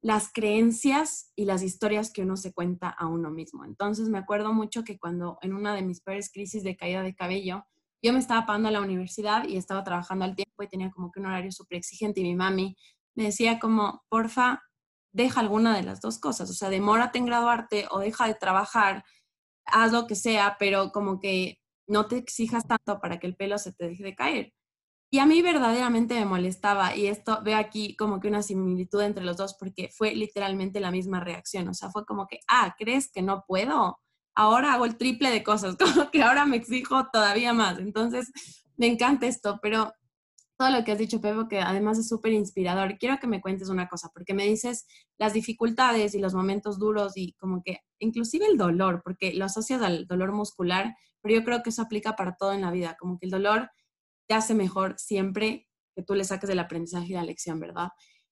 las creencias y las historias que uno se cuenta a uno mismo. Entonces me acuerdo mucho que cuando en una de mis peores crisis de caída de cabello, yo me estaba pagando a la universidad y estaba trabajando al tiempo y tenía como que un horario súper exigente y mi mami me decía como, porfa, deja alguna de las dos cosas, o sea, demórate en graduarte o deja de trabajar, haz lo que sea, pero como que no te exijas tanto para que el pelo se te deje de caer. Y a mí verdaderamente me molestaba y esto veo aquí como que una similitud entre los dos porque fue literalmente la misma reacción, o sea, fue como que, ah, ¿crees que no puedo? Ahora hago el triple de cosas, como que ahora me exijo todavía más. Entonces, me encanta esto, pero todo lo que has dicho, Pepe, que además es súper inspirador. Quiero que me cuentes una cosa, porque me dices las dificultades y los momentos duros y como que inclusive el dolor, porque lo asocias al dolor muscular, pero yo creo que eso aplica para todo en la vida, como que el dolor te hace mejor siempre que tú le saques el aprendizaje y la lección, ¿verdad?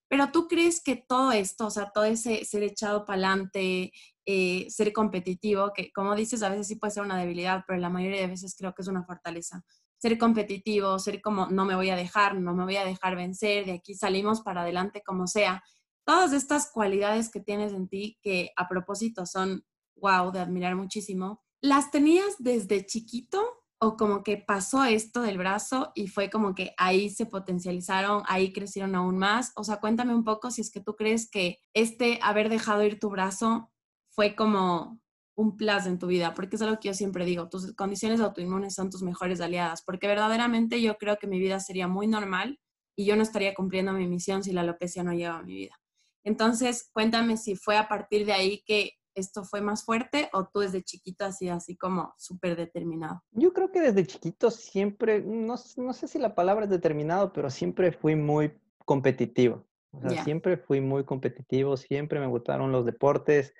Pero tú crees que todo esto, o sea, todo ese ser echado para adelante, eh, ser competitivo, que como dices, a veces sí puede ser una debilidad, pero la mayoría de veces creo que es una fortaleza. Ser competitivo, ser como no me voy a dejar, no me voy a dejar vencer, de aquí salimos para adelante como sea. Todas estas cualidades que tienes en ti, que a propósito son wow, de admirar muchísimo, ¿las tenías desde chiquito o como que pasó esto del brazo y fue como que ahí se potencializaron, ahí crecieron aún más. O sea, cuéntame un poco si es que tú crees que este haber dejado ir tu brazo fue como un plus en tu vida, porque es algo que yo siempre digo, tus condiciones autoinmunes son tus mejores aliadas, porque verdaderamente yo creo que mi vida sería muy normal y yo no estaría cumpliendo mi misión si la alopecia no lleva a mi vida. Entonces, cuéntame si fue a partir de ahí que esto fue más fuerte o tú desde chiquito así, así como súper determinado? Yo creo que desde chiquito siempre, no, no, sé si la palabra es determinado, pero siempre fui muy competitivo. O sea, siempre fui muy competitivo, siempre me gustaron los deportes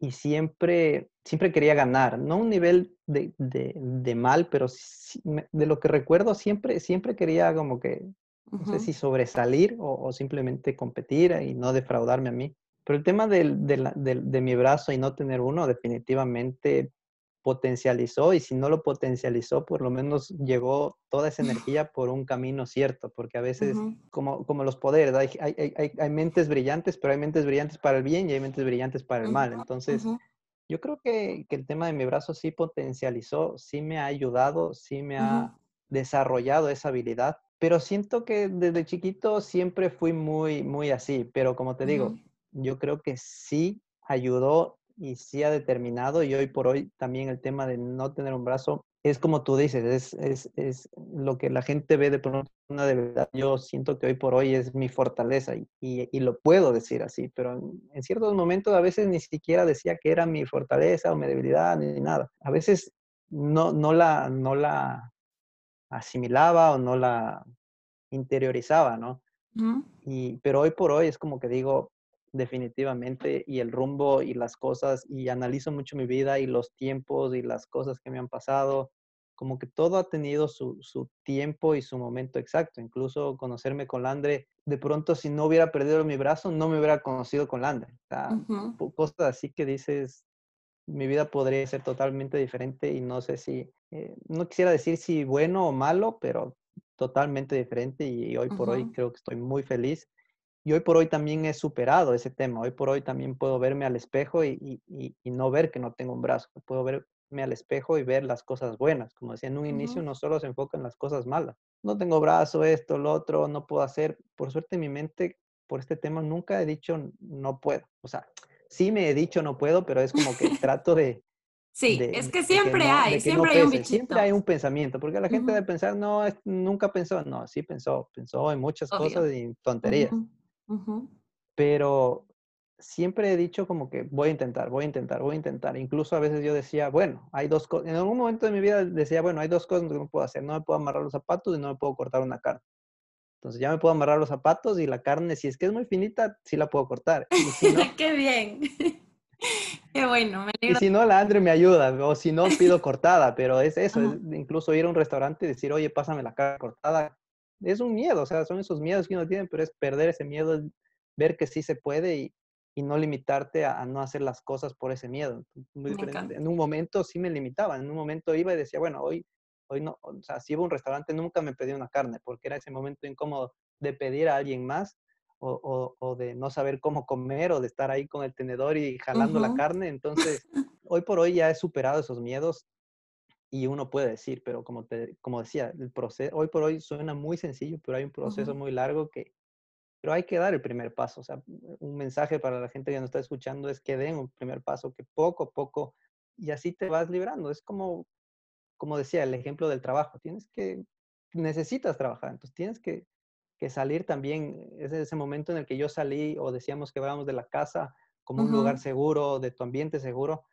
y siempre, siempre quería ganar. No un nivel de, de, de mal, pero de lo que recuerdo siempre, siempre quería como que, no sé si sobresalir o, o simplemente competir y no defraudarme a mí. Pero el tema del, de mi brazo y no tener uno definitivamente potencializó y si no lo potencializó, por lo menos llegó toda esa energía por un camino cierto, porque a veces, como, como los poderes, hay, hay, hay, hay, mentes brillantes, pero hay mentes brillantes para el bien y hay mentes brillantes para el mal. Entonces, yo creo que, que, el tema de mi brazo sí potencializó, sí me ha ayudado, sí me ha desarrollado esa habilidad, pero siento que desde chiquito siempre fui muy, muy así, pero como te digo, yo creo que sí ayudó y sí ha determinado y hoy por hoy también el tema de no tener un brazo es como tú dices, es, es, es lo que la gente ve de pronto una de verdad. Yo siento que hoy por hoy es mi fortaleza y, y, lo puedo decir así, pero en, ciertos momentos a veces ni siquiera decía que era mi fortaleza o mi debilidad ni nada. A veces no, no, la, no la asimilaba o no la interiorizaba, ¿no? y, pero hoy por hoy es como que digo, definitivamente, y el rumbo y las cosas, y analizo mucho mi vida y los tiempos y las cosas que me han pasado, como que todo ha tenido su, tiempo y su momento exacto. Incluso conocerme con Landre, de pronto si no hubiera perdido mi brazo, no me hubiera conocido con Landre. Cosas así que dices, mi vida podría ser totalmente diferente y no sé si, eh, no quisiera decir si bueno o malo, pero totalmente diferente y hoy por hoy creo que estoy muy feliz. Y hoy por hoy también he superado ese tema. Hoy por hoy también puedo verme al espejo y, y no ver que no tengo un brazo. Puedo ver al espejo y ver las cosas buenas. Como decía en un inicio, no solo se enfoca en las cosas malas. No tengo brazo, esto, lo otro, no puedo hacer. Por suerte, mi mente, por este tema, nunca he dicho no puedo. O sea, sí me he dicho no puedo, pero es como que trato de... Sí, es que siempre hay, siempre hay un bichito. Siempre hay un pensamiento, porque la gente debe pensar, no, nunca pensó, no, sí pensó, pensó en muchas cosas y tonterías. Pero siempre he dicho como que voy a intentar, voy a intentar, voy a intentar. Incluso a veces yo decía, bueno, hay dos cosas. En algún momento de mi vida decía, bueno, hay dos cosas que no puedo hacer. No me puedo amarrar los zapatos y no me puedo cortar una carne. Entonces ya me puedo amarrar los zapatos y la carne, si es que es muy finita, sí la puedo cortar. ¡Qué bien! Qué bueno, me Y si no, la Andre me ayuda, o si no, pido cortada, pero es eso, incluso ir a un restaurante y decir, oye, pásame la carne cortada, es un miedo, o sea, son esos miedos que uno tiene, pero es perder ese miedo, ver que sí se puede y, y no limitarte a, no hacer las cosas por ese miedo. En un momento sí me limitaba, en un momento iba y decía, bueno, hoy, hoy no, o sea, si iba a un restaurante nunca me pedí una carne, porque era ese momento incómodo de pedir a alguien más o, o, de no saber cómo comer o de estar ahí con el tenedor y jalando la carne. Entonces, hoy por hoy ya he superado esos miedos y uno puede decir, pero como, te, como decía, el proceso, hoy por hoy suena muy sencillo, pero hay un proceso muy largo que, pero hay que dar el primer paso. O sea, un mensaje para la gente que nos está escuchando es que den un primer paso, que poco a poco, y así te vas librando. Es como, como decía, el ejemplo del trabajo. Tienes que, necesitas trabajar, entonces tienes que, que salir también. Es ese momento en el que yo salí o decíamos que hablábamos de la casa como un lugar seguro, de tu ambiente seguro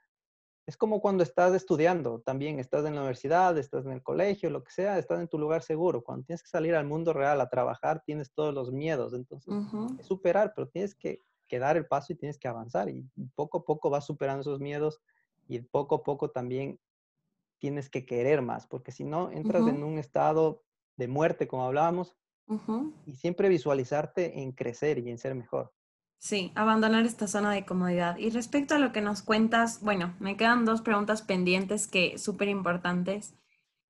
es como cuando estás estudiando, también estás en la universidad, estás en el colegio, lo que sea, estás en tu lugar seguro. Cuando tienes que salir al mundo real a trabajar, tienes todos los miedos. Entonces, es superar, pero tienes que, dar el paso y tienes que avanzar. Y poco a poco vas superando esos miedos y poco a poco también tienes que querer más, porque si no, entras en un estado de muerte, como hablábamos, y siempre visualizarte en crecer y en ser mejor. Sí, abandonar esta zona de comodidad. Y respecto a lo que nos cuentas, bueno, me quedan dos preguntas pendientes que súper importantes.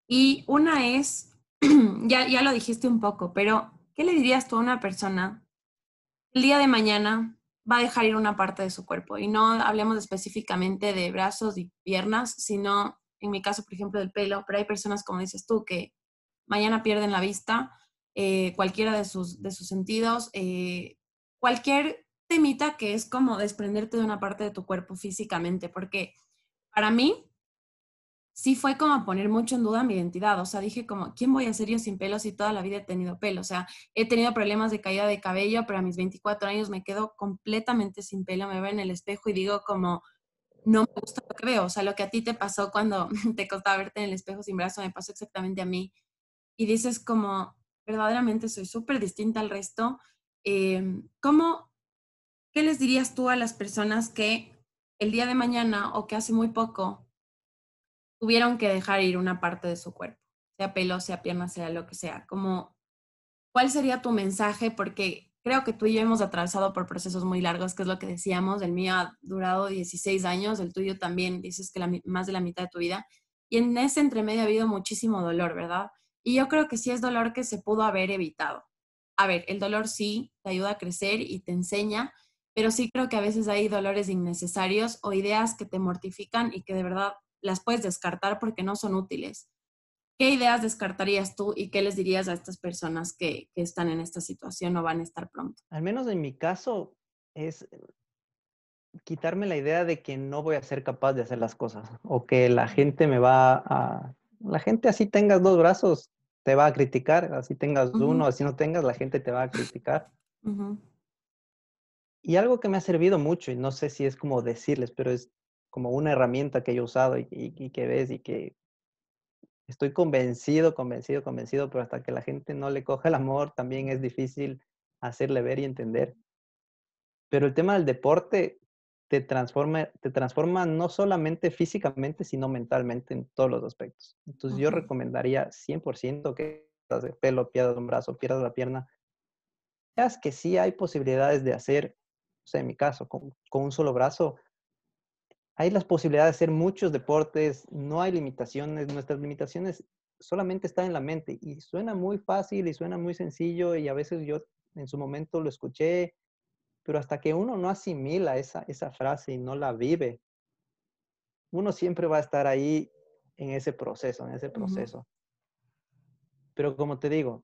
Y una es, ya, ya lo dijiste un poco, pero ¿qué le dirías tú a una persona el día de mañana va a dejar ir una parte de su cuerpo? Y no hablemos específicamente de brazos y piernas, sino en mi caso, por ejemplo, del pelo, pero hay personas, como dices tú, que mañana pierden la vista, eh, cualquiera de sus, de sus sentidos, eh, cualquier temita que es como desprenderte de una parte de tu cuerpo físicamente, porque para mí sí fue como poner mucho en duda mi identidad, o sea, dije como, ¿quién voy a ser yo sin pelo si toda la vida he tenido pelo? O sea, he tenido problemas de caída de cabello, pero a mis 24 años me quedo completamente sin pelo, me veo en el espejo y digo como, no me gusta lo que veo, o sea, lo que a ti te pasó cuando te costaba verte en el espejo sin brazo, me pasó exactamente a mí. Y dices como, verdaderamente soy súper distinta al resto. Eh, ¿Cómo ¿qué les dirías tú a las personas que el día de mañana o que hace muy poco tuvieron que dejar ir una parte de su cuerpo, sea pelo, sea pierna, sea lo que sea? Como, ¿Cuál sería tu mensaje? Porque creo que tú y yo hemos atravesado por procesos muy largos, que es lo que decíamos. El mío ha durado 16 años, el tuyo también, dices que más de la mitad de tu vida. Y en ese entremedio ha habido muchísimo dolor, ¿verdad? Y yo creo que sí es dolor que se pudo haber evitado. A ver, el dolor sí te ayuda a crecer y te enseña, pero sí creo que a veces hay dolores innecesarios o ideas que te mortifican y que de verdad las puedes descartar porque no son útiles. ¿Qué ideas descartarías tú y qué les dirías a estas personas que, están en esta situación o van a estar pronto? Al menos en mi caso es quitarme la idea de que no voy a ser capaz de hacer las cosas o que la gente me va a... La gente así tengas dos brazos te va a criticar, así tengas uno, así no tengas, la gente te va a criticar. Y algo que me ha servido mucho, y no sé si es como decirles, pero es como una herramienta que yo he usado y, que ves y que estoy convencido, convencido, convencido, pero hasta que la gente no le coja el amor, también es difícil hacerle ver y entender. Pero el tema del deporte te transforma, te transforma no solamente físicamente, sino mentalmente en todos los aspectos. Entonces yo recomendaría 100% que de pelo, pierdas un brazo, pierdas la pierna. Veas que sí hay posibilidades de hacer, o sea, en mi caso, con, con un solo brazo, hay las posibilidades de hacer muchos deportes, no hay limitaciones, nuestras limitaciones solamente están en la mente y suena muy fácil y suena muy sencillo y a veces yo en su momento lo escuché, pero hasta que uno no asimila esa, esa frase y no la vive, uno siempre va a estar ahí en ese proceso, en ese proceso. Pero como te digo,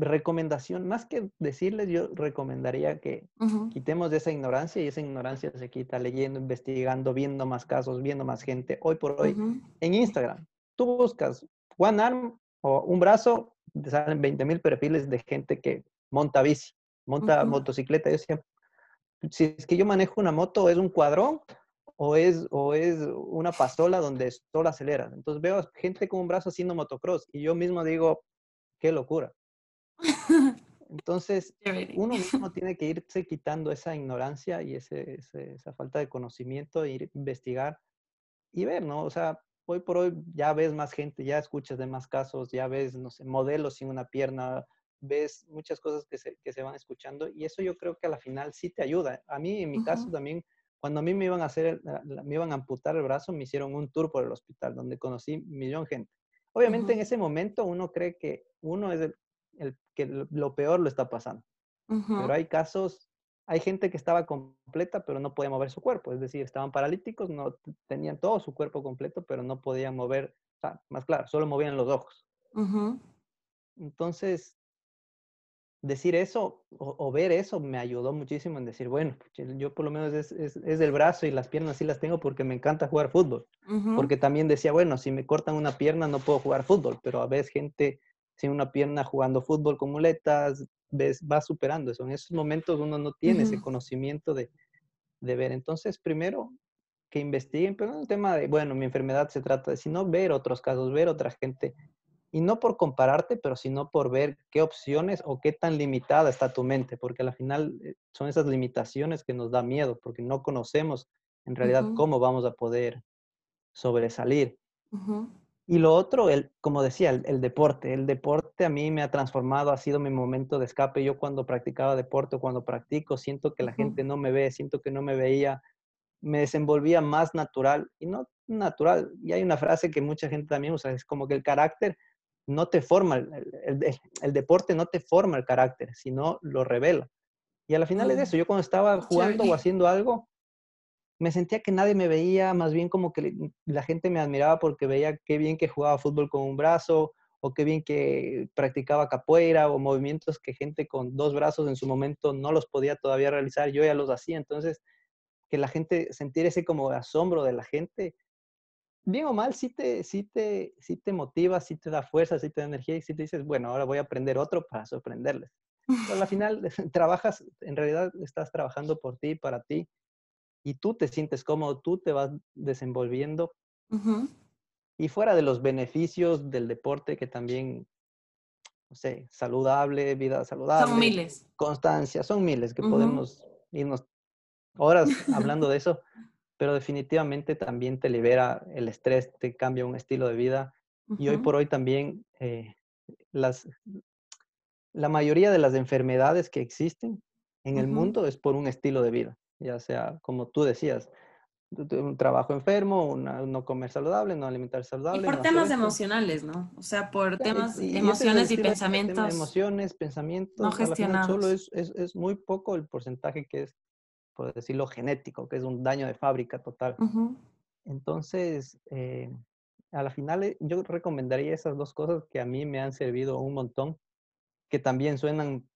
recomendación, más que decirles, yo recomendaría que quitemos de esa ignorancia y esa ignorancia se quita leyendo, investigando, viendo más casos, viendo más gente. Hoy por hoy, en Instagram, tú buscas one arm o un brazo, te salen 20 mil perfiles de gente que monta bici, monta motocicleta. Yo siempre, si es que yo manejo una moto, es un cuadrón o es, o es una pasola donde solo aceleras. Entonces veo gente con un brazo haciendo motocross y yo mismo digo, qué locura. Entonces, uno mismo tiene que irse quitando esa ignorancia y ese, esa falta de conocimiento, e ir a investigar y ver, ¿no? O sea, hoy por hoy ya ves más gente, ya escuchas de más casos, ya ves, no sé, modelos sin una pierna, ves muchas cosas que se, que se van escuchando y eso yo creo que a la final sí te ayuda. A mí, en mi caso también, cuando a mí me iban a hacer, me iban a amputar el brazo, me hicieron un tour por el hospital donde conocí millón gente. Obviamente en ese momento uno cree que uno es el, el que lo peor lo está pasando. Pero hay casos, hay gente que estaba completa, pero no podía mover su cuerpo. Es decir, estaban paralíticos, no tenían todo su cuerpo completo, pero no podían mover, más claro, solo movían los ojos. Entonces, decir eso o, ver eso me ayudó muchísimo en decir, bueno, yo por lo menos es, es, es, el brazo y las piernas sí las tengo porque me encanta jugar fútbol. Porque también decía, bueno, si me cortan una pierna no puedo jugar fútbol, pero a veces gente sin una pierna jugando fútbol con muletas, ves, va superando eso. En esos momentos uno no tiene ese conocimiento de, de, ver. Entonces, primero, que investiguen, pero no el tema de, bueno, mi enfermedad se trata de, sino ver otros casos, ver otra gente. Y no por compararte, pero sino por ver qué opciones o qué tan limitada está tu mente, porque al final eh, son esas limitaciones que nos da miedo, porque no conocemos en realidad cómo vamos a poder sobresalir. Y lo otro, el, como decía, el, deporte. El deporte a mí me ha transformado, ha sido mi momento de escape. Yo cuando practicaba deporte, cuando practico, siento que la gente no me ve, siento que no me veía, me desenvolvía más natural y no natural. Y hay una frase que mucha gente también usa, es como que el carácter no te forma, el, el, deporte no te forma el carácter, sino lo revela. Y a la final es mm. eso. Yo cuando estaba jugando o haciendo algo, me sentía que nadie me veía, más bien como que la gente me admiraba porque veía qué bien que jugaba fútbol con un brazo o qué bien que practicaba capoeira o movimientos que gente con dos brazos en su momento no los podía todavía realizar, yo ya los hacía. Entonces, que la gente, sentir ese como asombro de la gente, bien o mal, sí te, sí te, sí te motiva, sí te da fuerza, sí te da energía y sí te dices, bueno, ahora voy a aprender otro para sorprenderles. Pero al final trabajas, en realidad estás trabajando por ti, para ti, y tú te sientes cómodo, tú te vas desenvolviendo. Y fuera de los beneficios del deporte, que también, no sé, saludable, vida saludable. Son miles. Constancia, son miles que podemos irnos horas hablando de eso, pero definitivamente también te libera el estrés, te cambia un estilo de vida. Y hoy por hoy también eh, las, la mayoría de las enfermedades que existen en el mundo es por un estilo de vida ya sea, como tú decías, un trabajo enfermo, no comer saludable, no alimentar saludable. Y por temas emocionales, ¿no? O sea, por temas, emociones y pensamientos. Emociones, pensamientos. No gestionados. Solo es, es, es, muy poco el porcentaje que es, por decirlo, genético, que es un daño de fábrica total. Entonces, eh, a la final eh, yo recomendaría esas dos cosas que a mí me han servido un montón, que también suenan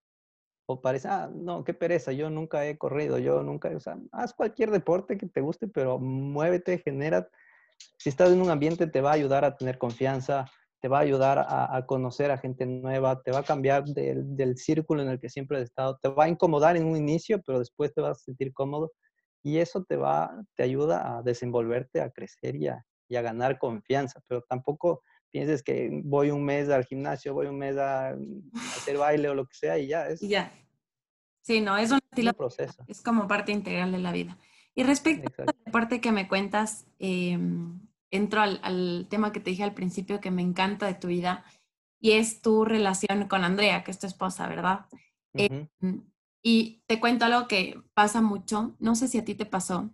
o parece, ah, no, qué pereza, yo nunca he corrido, yo nunca, o sea, haz cualquier deporte que te guste, pero muévete, genera, si estás en un ambiente te va a ayudar a tener confianza, te va a ayudar a, conocer a gente nueva, te va a cambiar del, del, círculo en el que siempre has estado, te va a incomodar en un inicio, pero después te vas a sentir cómodo y eso te va, te ayuda a desenvolverte, a crecer y y a ganar confianza, pero tampoco pienses que voy un mes al gimnasio, voy un mes a, hacer baile o lo que sea y ya. Es, ya. Sí, no, es un estilo. proceso. Es como parte integral de la vida. Y respecto a la parte que me cuentas, em, entro al, tema que te dije al principio que me encanta de tu vida y es tu relación con Andrea, que es tu esposa, ¿verdad? Em, y te cuento algo que pasa mucho, no sé si a ti te pasó,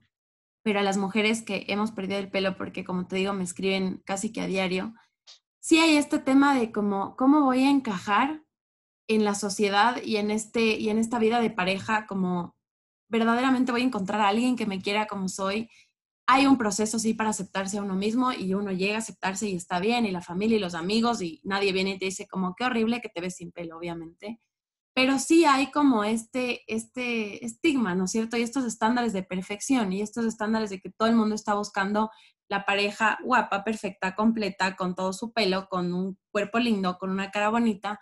pero a las mujeres que hemos perdido el pelo, porque como te digo, me escriben casi que a diario, sí hay este tema de cómo, cómo voy a encajar en la sociedad y en, este, y en esta vida de pareja, como verdaderamente voy a encontrar a alguien que me quiera como soy. Hay un proceso, sí, para aceptarse a uno mismo y uno llega a aceptarse y está bien, y la familia y los amigos, y nadie viene y te dice como, qué horrible que te ves sin pelo, obviamente. Pero sí hay como este, este estigma, ¿no es cierto? Y estos estándares de perfección y estos estándares de que todo el mundo está buscando la pareja guapa, perfecta, completa, con todo su pelo, con un cuerpo lindo, con una cara bonita.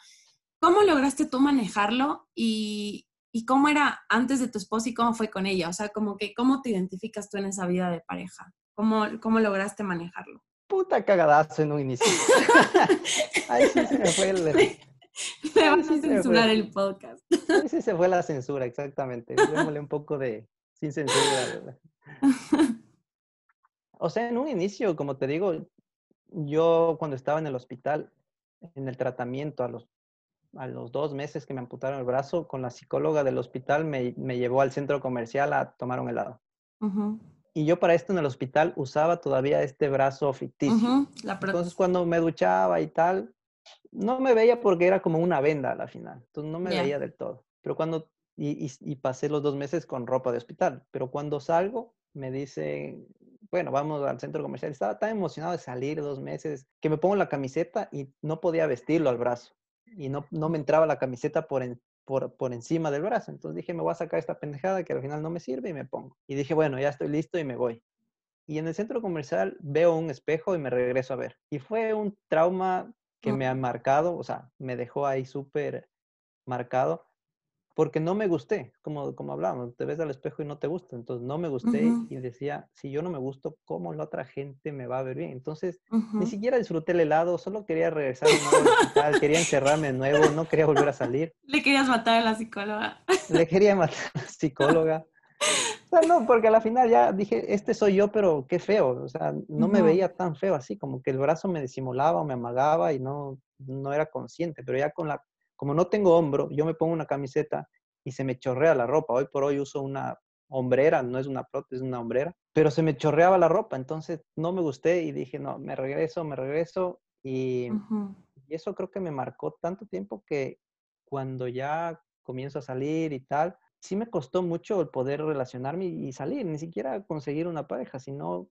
¿Cómo lograste tú manejarlo y, y cómo era antes de tu esposa y cómo fue con ella? O sea, como que, ¿cómo te identificas tú en esa vida de pareja? ¿Cómo, cómo lograste manejarlo? Puta cagadazo en un inicio. Ahí sí se me fue el... Me vas a censurar el podcast. Ahí sí se fue la censura, exactamente. Démosle un poco de... sin censura. O sea, en un inicio, como te digo, yo cuando estaba en el hospital, en el tratamiento a los a los dos meses que me amputaron el brazo, con la psicóloga del hospital me, me llevó al centro comercial a tomar un helado. Y yo para esto en el hospital usaba todavía este brazo ficticio. Entonces cuando me duchaba y tal, no me veía porque era como una venda a la final. Entonces no me veía del todo. Pero cuando, y, y, pasé los dos meses con ropa de hospital. Pero cuando salgo, me dice, bueno, vamos al centro comercial. Estaba tan emocionado de salir dos meses que me pongo la camiseta y no podía vestirlo al brazo y no, no me entraba la camiseta por, por, por, encima del brazo. Entonces dije, me voy a sacar esta pendejada que al final no me sirve y me pongo. Y dije, bueno, ya estoy listo y me voy. Y en el centro comercial veo un espejo y me regreso a ver. Y fue un trauma que me ha marcado, o sea, me dejó ahí súper marcado porque no me gusté, como, como hablábamos, te ves al espejo y no te gusta, entonces no me gusté y decía, si yo no me gusto, ¿cómo la otra gente me va a ver bien? Entonces, ni siquiera disfruté el helado, solo quería regresar al quería encerrarme de nuevo, no quería volver a salir. Le querías matar a la psicóloga. Le quería matar a la psicóloga. O sea, no, porque a la final ya dije, este soy yo, pero qué feo, o sea, no me veía tan feo así, como que el brazo me disimulaba, me amagaba y no, no era consciente, pero ya con la como no tengo hombro, yo me pongo una camiseta y se me chorrea la ropa. Hoy por hoy uso una hombrera, no es una prótesis, es una hombrera, pero se me chorreaba la ropa, entonces no me gusté y dije, no, me regreso, me regreso. Y, y eso creo que me marcó tanto tiempo que cuando ya comienzo a salir y tal, sí me costó mucho el poder relacionarme y salir, ni siquiera conseguir una pareja, sino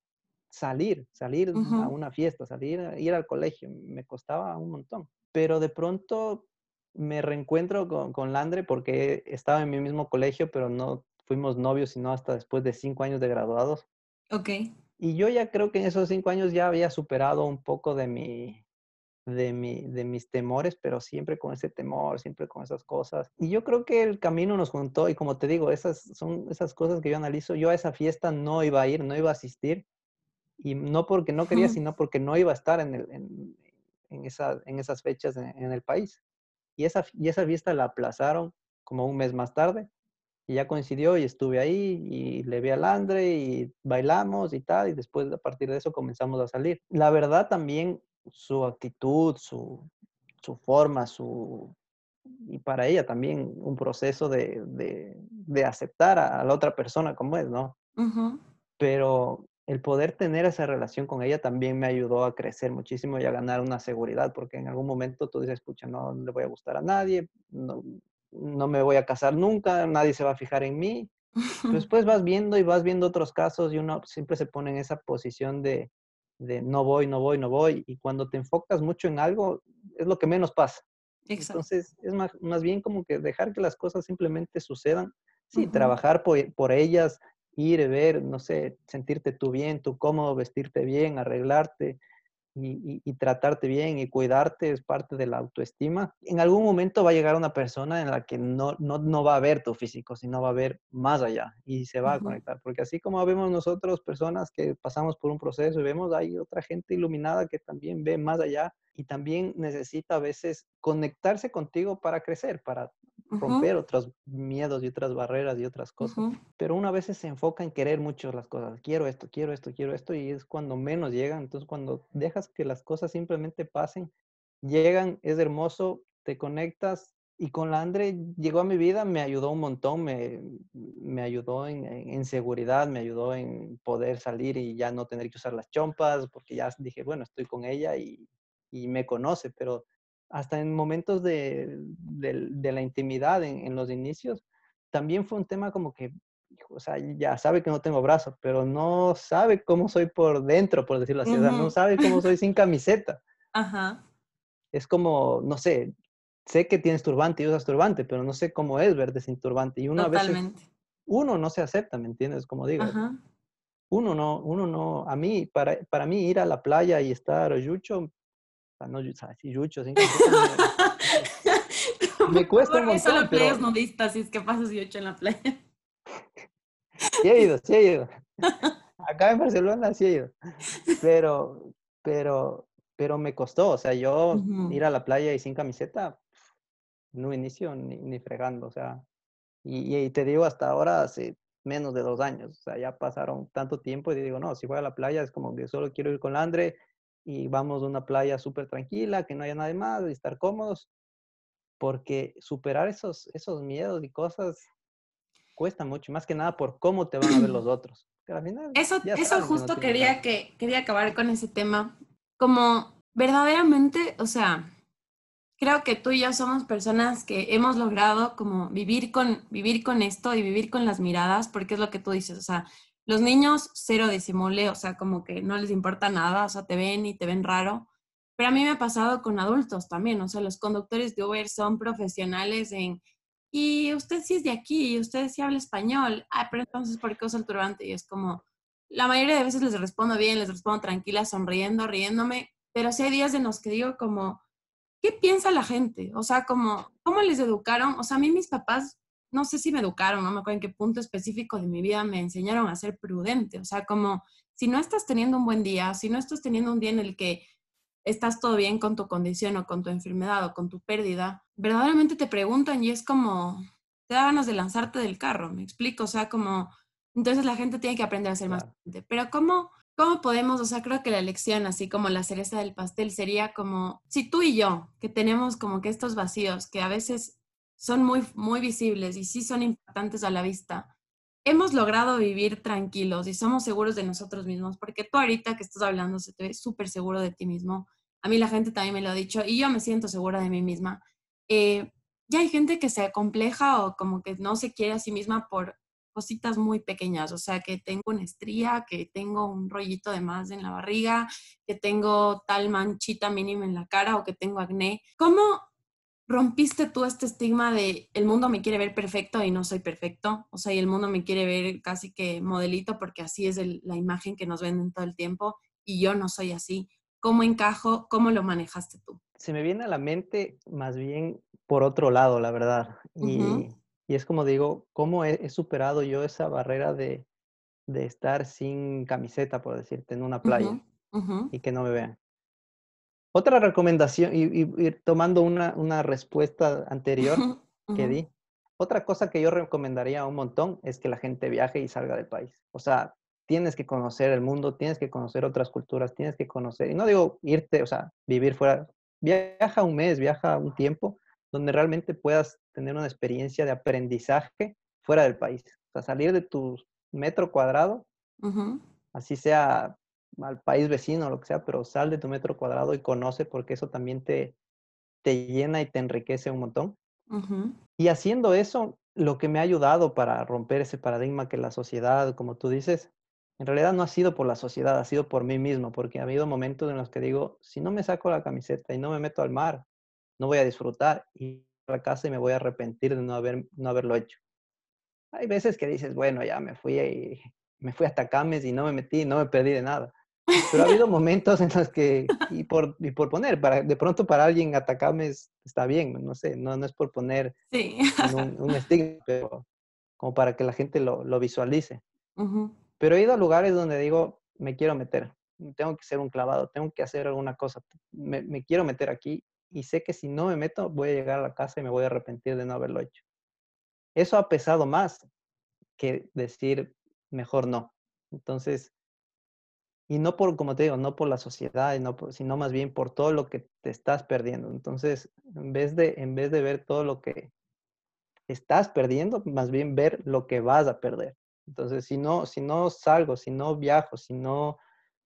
salir, salir a una fiesta, salir, ir al colegio, me costaba un montón. Pero de pronto me reencuentro con, con, Landre porque estaba en mi mismo colegio, pero no fuimos novios sino hasta después de cinco años de graduados. Ok. Y yo ya creo que en esos cinco años ya había superado un poco de mi, de, mi, de mis temores, pero siempre con ese temor, siempre con esas cosas. Y yo creo que el camino nos juntó y como te digo, esas son esas cosas que yo analizo. Yo a esa fiesta no iba a ir, no iba a asistir. Y no porque no quería, sino porque no iba a estar en, el, en, en, esa, en esas fechas en el país. Y esa, y esa fiesta la aplazaron como un mes más tarde. Y ya coincidió y estuve ahí y le vi al Andre y bailamos y tal. Y después a partir de eso comenzamos a salir. La verdad también su actitud, su, su forma, su... Y para ella también un proceso de, de, de aceptar a, la otra persona como es, ¿no? Pero el poder tener esa relación con ella también me ayudó a crecer muchísimo y a ganar una seguridad, porque en algún momento tú dices, escucha, no le voy a gustar a nadie, no, no me voy a casar nunca, nadie se va a fijar en mí. Después vas viendo y vas viendo otros casos y uno siempre se pone en esa posición de, de no voy, no voy, no voy. Y cuando te enfocas mucho en algo, es lo que menos pasa. Entonces, es más, más bien como que dejar que las cosas simplemente sucedan. Sí, trabajar por, por ellas, ir, ver, no sé, sentirte tú bien, tú cómodo, vestirte bien, arreglarte y, y, tratarte bien y cuidarte es parte de la autoestima. En algún momento va a llegar una persona en la que no, no, no va a ver tu físico, sino va a ver más allá y se va a conectar. Porque así como vemos nosotros personas que pasamos por un proceso y vemos, hay otra gente iluminada que también ve más allá y también necesita a veces conectarse contigo para crecer, para romper otros miedos y otras barreras y otras cosas. Pero una vez se enfoca en querer mucho las cosas. Quiero esto, quiero esto, quiero esto y es cuando menos llegan. Entonces cuando dejas que las cosas simplemente pasen, llegan, es hermoso, te conectas y con la Andre llegó a mi vida, me ayudó un montón, me, me ayudó en, en, seguridad, me ayudó en poder salir y ya no tener que usar las chompas, porque ya dije, bueno, estoy con ella y, y me conoce, pero hasta en momentos de, de, de la intimidad, en, en, los inicios, también fue un tema como que, o sea, ya sabe que no tengo brazos, pero no sabe cómo soy por dentro, por decirlo así, uh -huh. o sea, no sabe cómo soy sin camiseta. Ajá. Es como, no sé, sé que tienes turbante y usas turbante, pero no sé cómo es verte sin turbante. Y una Totalmente. vez uno no se acepta, ¿me entiendes? Como digo, Ajá. uno no, uno no, a mí, para, para mí ir a la playa y estar yucho, o sea, no así yucho, sin me, me cuesta un montón. Solo playas pero... nudistas, si es que pasas yucho en la playa. Sí he ido, sí he ido. Acá en Barcelona sí he ido. Pero, pero, pero me costó, o sea, yo uh -huh. ir a la playa y sin camiseta, no inicio ni, ni fregando, o sea, y, y, te digo, hasta ahora hace menos de dos años, o sea, ya pasaron tanto tiempo y digo, no, si voy a la playa es como que solo quiero ir con la Andre y vamos a una playa súper tranquila, que no haya nada más y estar cómodos, porque superar esos, esos miedos y cosas cuesta mucho, más que nada por cómo te van a ver los otros. Al final, eso eso justo que no quería, que, quería acabar con ese tema, como verdaderamente, o sea, creo que tú y yo somos personas que hemos logrado como vivir con, vivir con esto y vivir con las miradas, porque es lo que tú dices, o sea, los niños cero disimule, o sea, como que no les importa nada, o sea, te ven y te ven raro. Pero a mí me ha pasado con adultos también, o sea, los conductores de Uber son profesionales en, y usted sí es de aquí, usted sí habla español, ah, pero entonces, ¿por qué usa el turbante? Y es como, la mayoría de veces les respondo bien, les respondo tranquila, sonriendo, riéndome, pero sí hay días en los que digo como, ¿qué piensa la gente? O sea, como, ¿cómo les educaron? O sea, a mí mis papás, no sé si me educaron, no me acuerdo en qué punto específico de mi vida me enseñaron a ser prudente. O sea, como, si no estás teniendo un buen día, si no estás teniendo un día en el que estás todo bien con tu condición o con tu enfermedad o con tu pérdida, verdaderamente te preguntan y es como, te da ganas de lanzarte del carro, me explico, o sea, como, entonces la gente tiene que aprender a ser más prudente. Pero ¿cómo ¿Cómo podemos, o sea, creo que la lección, así como la cereza del pastel, sería como, si tú y yo, que tenemos como que estos vacíos, que a veces son muy, muy visibles y sí son impactantes a la vista, hemos logrado vivir tranquilos y somos seguros de nosotros mismos, porque tú ahorita que estás hablando se te ve súper seguro de ti mismo, a mí la gente también me lo ha dicho y yo me siento segura de mí misma. Eh, ya hay gente que se compleja o como que no se quiere a sí misma por cositas muy pequeñas, o sea, que tengo una estría, que tengo un rollito de más en la barriga, que tengo tal manchita mínima en la cara o que tengo acné. ¿Cómo rompiste tú este estigma de el mundo me quiere ver perfecto y no soy perfecto? O sea, y el mundo me quiere ver casi que modelito porque así es el, la imagen que nos venden todo el tiempo y yo no soy así. ¿Cómo encajo? ¿Cómo lo manejaste tú? Se me viene a la mente más bien por otro lado, la verdad. Y... Uh -huh y es como digo, ¿cómo he, he superado yo esa barrera de, de, estar sin camiseta, por decirte, en una playa uh -huh, uh -huh. y que no me vean? Otra recomendación, y, y, y tomando una, una, respuesta anterior uh -huh, que di, otra cosa que yo recomendaría un montón es que la gente viaje y salga del país. O sea, tienes que conocer el mundo, tienes que conocer otras culturas, tienes que conocer, y no digo irte, o sea, vivir fuera, viaja un mes, viaja un tiempo, donde realmente puedas tener una experiencia de aprendizaje fuera del país. O sea, salir de tu metro cuadrado, uh -huh. así sea al país vecino o lo que sea, pero sal de tu metro cuadrado y conoce porque eso también te, te llena y te enriquece un montón. Uh -huh. Y haciendo eso, lo que me ha ayudado para romper ese paradigma que la sociedad, como tú dices, en realidad no ha sido por la sociedad, ha sido por mí mismo, porque ha habido momentos en los que digo, si no me saco la camiseta y no me meto al mar, no voy a disfrutar y a la casa y me voy a arrepentir de no, haber, no haberlo hecho. Hay veces que dices, bueno, ya me fui, y, me fui hasta Cames y no me metí, no me perdí de nada. Pero ha habido momentos en los que, y por, y por poner, para, de pronto para alguien Atacames está bien, no sé, no, no es por poner sí. un, un estigma, pero como para que la gente lo, lo visualice. Uh -huh. Pero he ido a lugares donde digo, me quiero meter, tengo que ser un clavado, tengo que hacer alguna cosa, me, me quiero meter aquí y sé que si no me meto voy a llegar a la casa y me voy a arrepentir de no haberlo hecho. Eso ha pesado más que decir mejor no. Entonces, y no por, como te digo, no por la sociedad, no sino más bien por todo lo que te estás perdiendo. Entonces, en vez de, en vez de ver todo lo que estás perdiendo, más bien ver lo que vas a perder. Entonces, si no, si no salgo, si no viajo, si no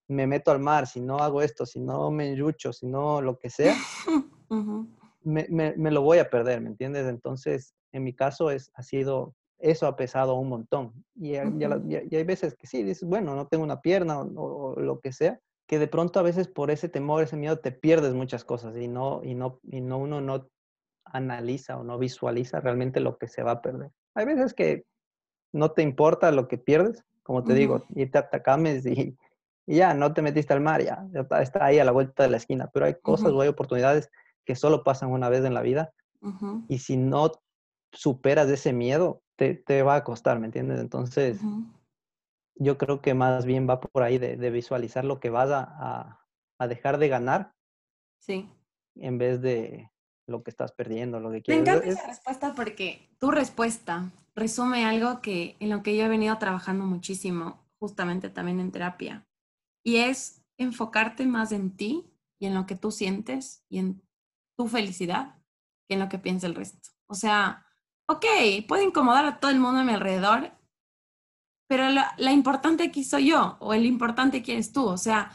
me meto al mar, si no hago esto, si no me enrucho, si no lo que sea, me, me, lo voy a perder, ¿me entiendes? Entonces, en mi caso es, ha sido, eso ha pesado un montón. Y, hay veces que sí, dices, bueno, no tengo una pierna o, lo que sea, que de pronto a veces por ese temor, ese miedo, te pierdes muchas cosas y no, y no, y no uno no analiza o no visualiza realmente lo que se va a perder. Hay veces que no te importa lo que pierdes, como te digo, y te atacames y, y, ya, no te metiste al mar, ya, está ahí a la vuelta de la esquina, pero hay cosas o hay oportunidades que solo pasan una vez en la vida y si no superas ese miedo, te, te, va a costar, ¿me entiendes? Entonces, yo creo que más bien va por ahí de, de visualizar lo que vas a, a, dejar de ganar. Sí. En vez de lo que estás perdiendo, lo que quieres. Me encanta esa respuesta porque tu respuesta resume algo que en lo que yo he venido trabajando muchísimo, justamente también en terapia, y es enfocarte más en ti y en lo que tú sientes y en tu felicidad que en lo que piensa el resto. O sea, ok, puede incomodar a todo el mundo a mi alrededor, pero la, importante aquí soy yo, o el importante aquí eres tú. O sea,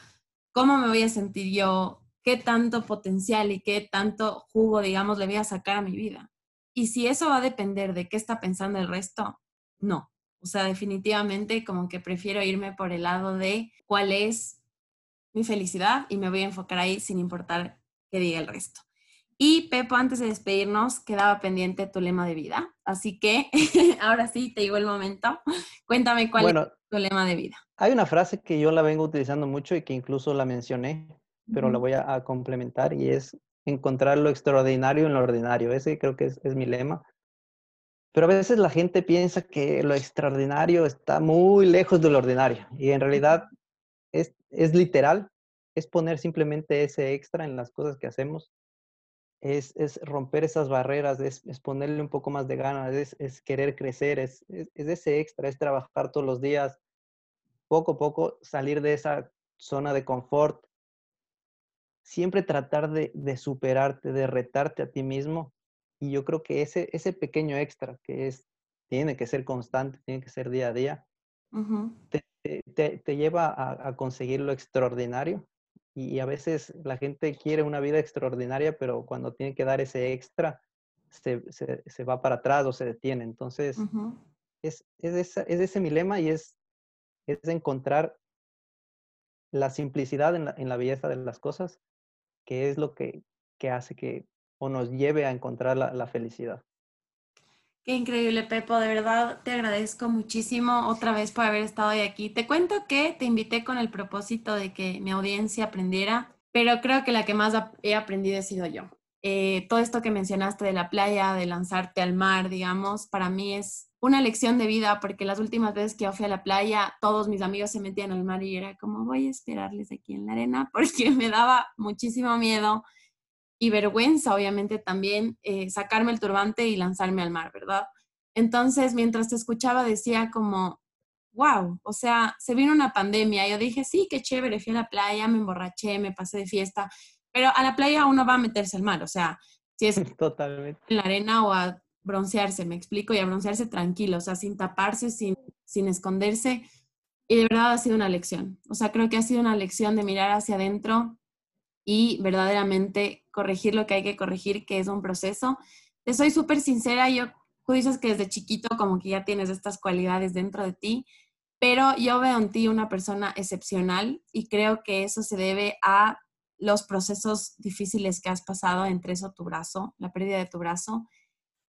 ¿cómo me voy a sentir yo? ¿Qué tanto potencial y qué tanto jugo, digamos, le voy a sacar a mi vida? Y si eso va a depender de qué está pensando el resto, no. O sea, definitivamente como que prefiero irme por el lado de cuál es mi felicidad y me voy a enfocar ahí sin importar qué diga el resto. Y Pepo, antes de despedirnos, quedaba pendiente tu lema de vida. Así que ahora sí, te llegó el momento. Cuéntame cuál es tu lema de vida. Hay una frase que yo la vengo utilizando mucho y que incluso la mencioné, pero la voy a, complementar y es encontrar lo extraordinario en lo ordinario. Ese creo que es, mi lema. Pero a veces la gente piensa que lo extraordinario está muy lejos de lo ordinario y en realidad es, es literal, es poner simplemente ese extra en las cosas que hacemos es, es romper esas barreras, es, es, ponerle un poco más de ganas, es, es querer crecer, es, ese extra, es trabajar todos los días, poco a poco salir de esa zona de confort, siempre tratar de, de superarte, de retarte a ti mismo. Y yo creo que ese, ese pequeño extra que es, tiene que ser constante, tiene que ser día a día, te, te, te, lleva a, a conseguir lo extraordinario y a veces la gente quiere una vida extraordinaria, pero cuando tiene que dar ese extra, se, se, se va para atrás o se detiene. Entonces, es, es, esa, es, ese mi lema y es, es encontrar la simplicidad en la, en la, belleza de las cosas, que es lo que, que hace que o nos lleve a encontrar la, la felicidad. Increíble, Pepo. De verdad te agradezco muchísimo otra vez por haber estado hoy aquí. Te cuento que te invité con el propósito de que mi audiencia aprendiera, pero creo que la que más he aprendido he sido yo. Eh, todo esto que mencionaste de la playa, de lanzarte al mar, digamos, para mí es una lección de vida porque las últimas veces que yo fui a la playa, todos mis amigos se metían al mar y era como voy a esperarles aquí en la arena porque me daba muchísimo miedo y vergüenza, obviamente, también eh, sacarme el turbante y lanzarme al mar, ¿verdad? Entonces, mientras te escuchaba, decía como, wow, o sea, se vino una pandemia. Yo dije, sí, qué chévere, fui a la playa, me emborraché, me pasé de fiesta, pero a la playa uno va a meterse al mar, o sea, si es Totalmente. en la arena o a broncearse, me explico, y a broncearse tranquilo, o sea, sin taparse, sin, sin esconderse. Y de verdad ha sido una lección. O sea, creo que ha sido una lección de mirar hacia adentro y verdaderamente corregir lo que hay que corregir, que es un proceso. Te soy súper sincera, yo, tú dices que desde chiquito como que ya tienes estas cualidades dentro de ti, pero yo veo en ti una persona excepcional y creo que eso se debe a los procesos difíciles que has pasado entre eso tu brazo, la pérdida de tu brazo,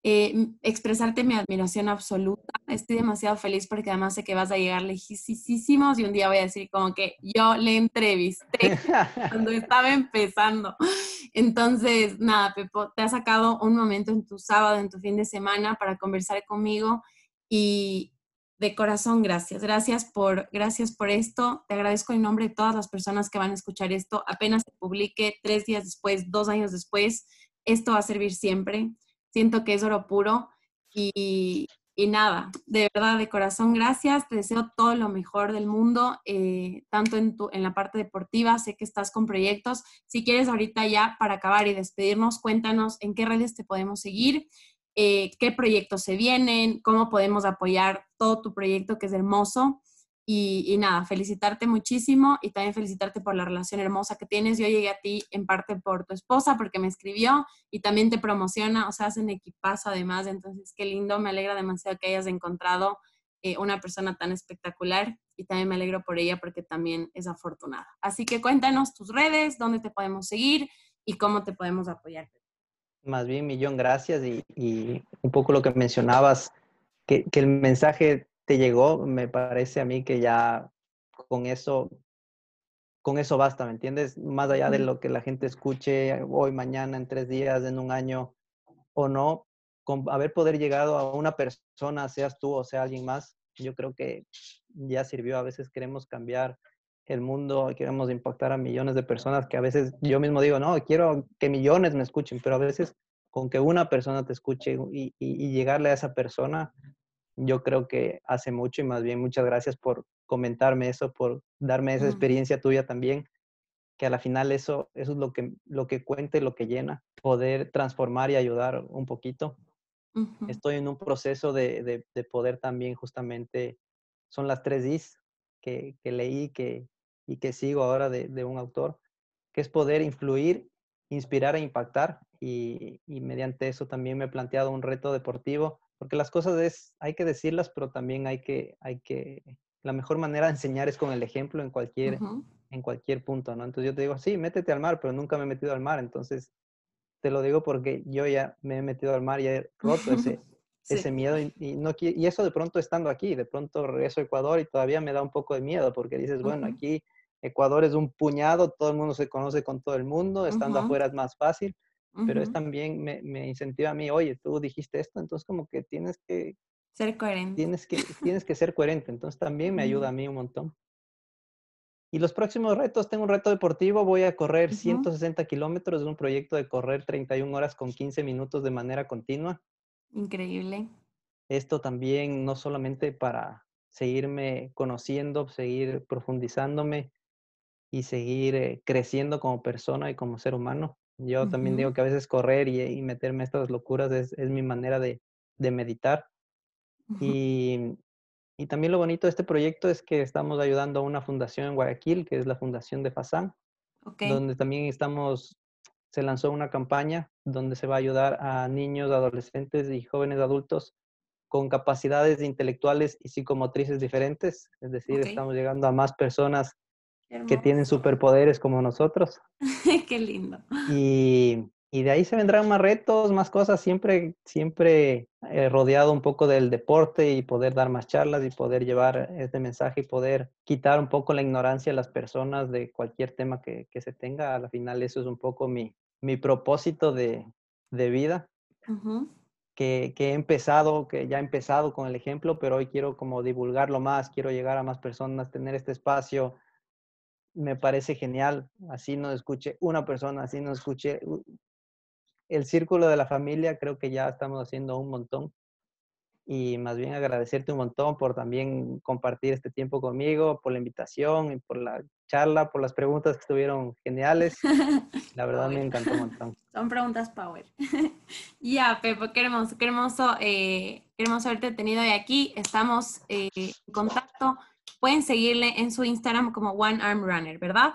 eh, expresarte mi admiración absoluta. Estoy demasiado feliz porque además sé que vas a llegar lejísimos y un día voy a decir como que yo le entrevisté cuando estaba empezando. Entonces, nada, Pepo, te ha sacado un momento en tu sábado, en tu fin de semana para conversar conmigo y de corazón, gracias. Gracias por, gracias por esto. Te agradezco en nombre de todas las personas que van a escuchar esto. Apenas se publique tres días después, dos años después, esto va a servir siempre. Siento que es oro puro y, y nada, de verdad, de corazón, gracias. Te deseo todo lo mejor del mundo, eh, tanto en, tu, en la parte deportiva. Sé que estás con proyectos. Si quieres, ahorita ya para acabar y despedirnos, cuéntanos en qué redes te podemos seguir eh, qué proyectos se vienen, cómo podemos apoyar todo tu proyecto que es hermoso. Y, nada, felicitarte muchísimo y también felicitarte por la relación hermosa que tienes. Yo llegué a ti en parte por tu esposa porque me escribió y también te promociona, o sea, hacen equipazo además. Entonces, qué lindo, me alegra demasiado que hayas encontrado eh, una persona tan espectacular y también me alegro por ella porque también es afortunada. Así que cuéntanos tus redes, dónde te podemos seguir y cómo te podemos apoyar. Más bien, millón gracias y, un poco lo que mencionabas, que, el mensaje te llegó, me parece a mí que ya con eso, con eso basta, ¿me entiendes? Más allá de lo que la gente escuche hoy, mañana, en tres días, en un año o no, con haber poder llegado a una persona, seas tú o sea alguien más, yo creo que ya sirvió. A veces queremos cambiar el mundo, queremos impactar a millones de personas que a veces yo mismo digo, no, quiero que millones me escuchen, pero a veces con que una persona te escuche y, llegarle a esa persona, yo creo que hace mucho y más bien muchas gracias por comentarme eso, por darme esa experiencia tuya también, que a la final eso, eso es lo que, lo que cuente, lo que llena, poder transformar y ayudar un poquito. Estoy en un proceso de, de, poder también justamente, son las tres Is que, que leí, que, y que sigo ahora de, un autor, que es poder influir, inspirar e impactar. Y, mediante eso también me he planteado un reto deportivo, porque las cosas es, hay que decirlas, pero también hay que, hay que, la mejor manera de enseñar es con el ejemplo en cualquier, en cualquier punto, ¿no? Entonces yo te digo, sí, métete al mar, pero nunca me he metido al mar, entonces te lo digo porque yo ya me he metido al mar y he roto ese, ese miedo y, no, y eso de pronto estando aquí, de pronto regreso a Ecuador y todavía me da un poco de miedo porque dices, bueno, aquí Ecuador es un puñado, todo el mundo se conoce con todo el mundo, estando afuera es más fácil, pero es también me, me, incentiva a mí, oye, tú dijiste esto, entonces como que tienes que... Ser coherente. Tienes que, tienes que ser coherente, entonces también me ayuda a mí un montón. Y los próximos retos, tengo un reto deportivo, voy a correr 160 kilómetros, es un proyecto de correr 31 horas con 15 minutos de manera continua. Increíble. Esto también no solamente para seguirme conociendo, seguir profundizándome, y seguir eh, creciendo como persona y como ser humano. Yo también digo que a veces correr y, meterme a estas locuras es, es mi manera de, de meditar. y, y, también lo bonito de este proyecto es que estamos ayudando a una fundación en Guayaquil, que es la Fundación de Fasán, donde también estamos, se lanzó una campaña donde se va a ayudar a niños, adolescentes y jóvenes adultos con capacidades intelectuales y psicomotrices diferentes. Es decir, estamos llegando a más personas que tienen superpoderes como nosotros. Qué lindo. Y, y, de ahí se vendrán más retos, más cosas, siempre, siempre eh, rodeado un poco del deporte y poder dar más charlas y poder llevar este mensaje y poder quitar un poco la ignorancia a las personas de cualquier tema que, que se tenga. Al final eso es un poco mi, mi propósito de, de vida. Que, que, he empezado, que ya he empezado con el ejemplo, pero hoy quiero como divulgarlo más, quiero llegar a más personas, tener este espacio, me parece genial. Así nos escuche una persona, así nos escuche el círculo de la familia, creo que ya estamos haciendo un montón. Y más bien agradecerte un montón por también compartir este tiempo conmigo, por la invitación y por la charla, por las preguntas que estuvieron geniales. La verdad me encantó un montón. Son preguntas power. ya, Pepo, qué hermoso, qué hermoso, eh, qué hermoso haberte tenido hoy aquí. Estamos eh, en contacto pueden seguirle en su Instagram como One Arm Runner, ¿verdad?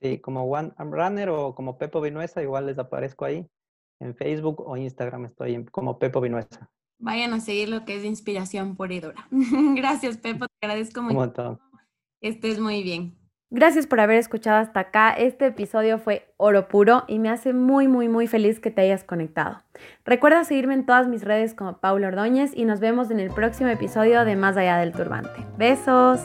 Sí, como One Arm Runner o como Pepo Vinuesa, igual les aparezco ahí. En Facebook o Instagram estoy como Pepo Vinuesa. Vayan a seguir lo que es inspiración por y dura. Gracias, Pepo, te agradezco mucho. Estés muy bien. Gracias por haber escuchado hasta acá. Este episodio fue oro puro y me hace muy, muy, muy feliz que te hayas conectado. Recuerda seguirme en todas mis redes como Paula Ordóñez y nos vemos en el próximo episodio de Más allá del turbante. Besos.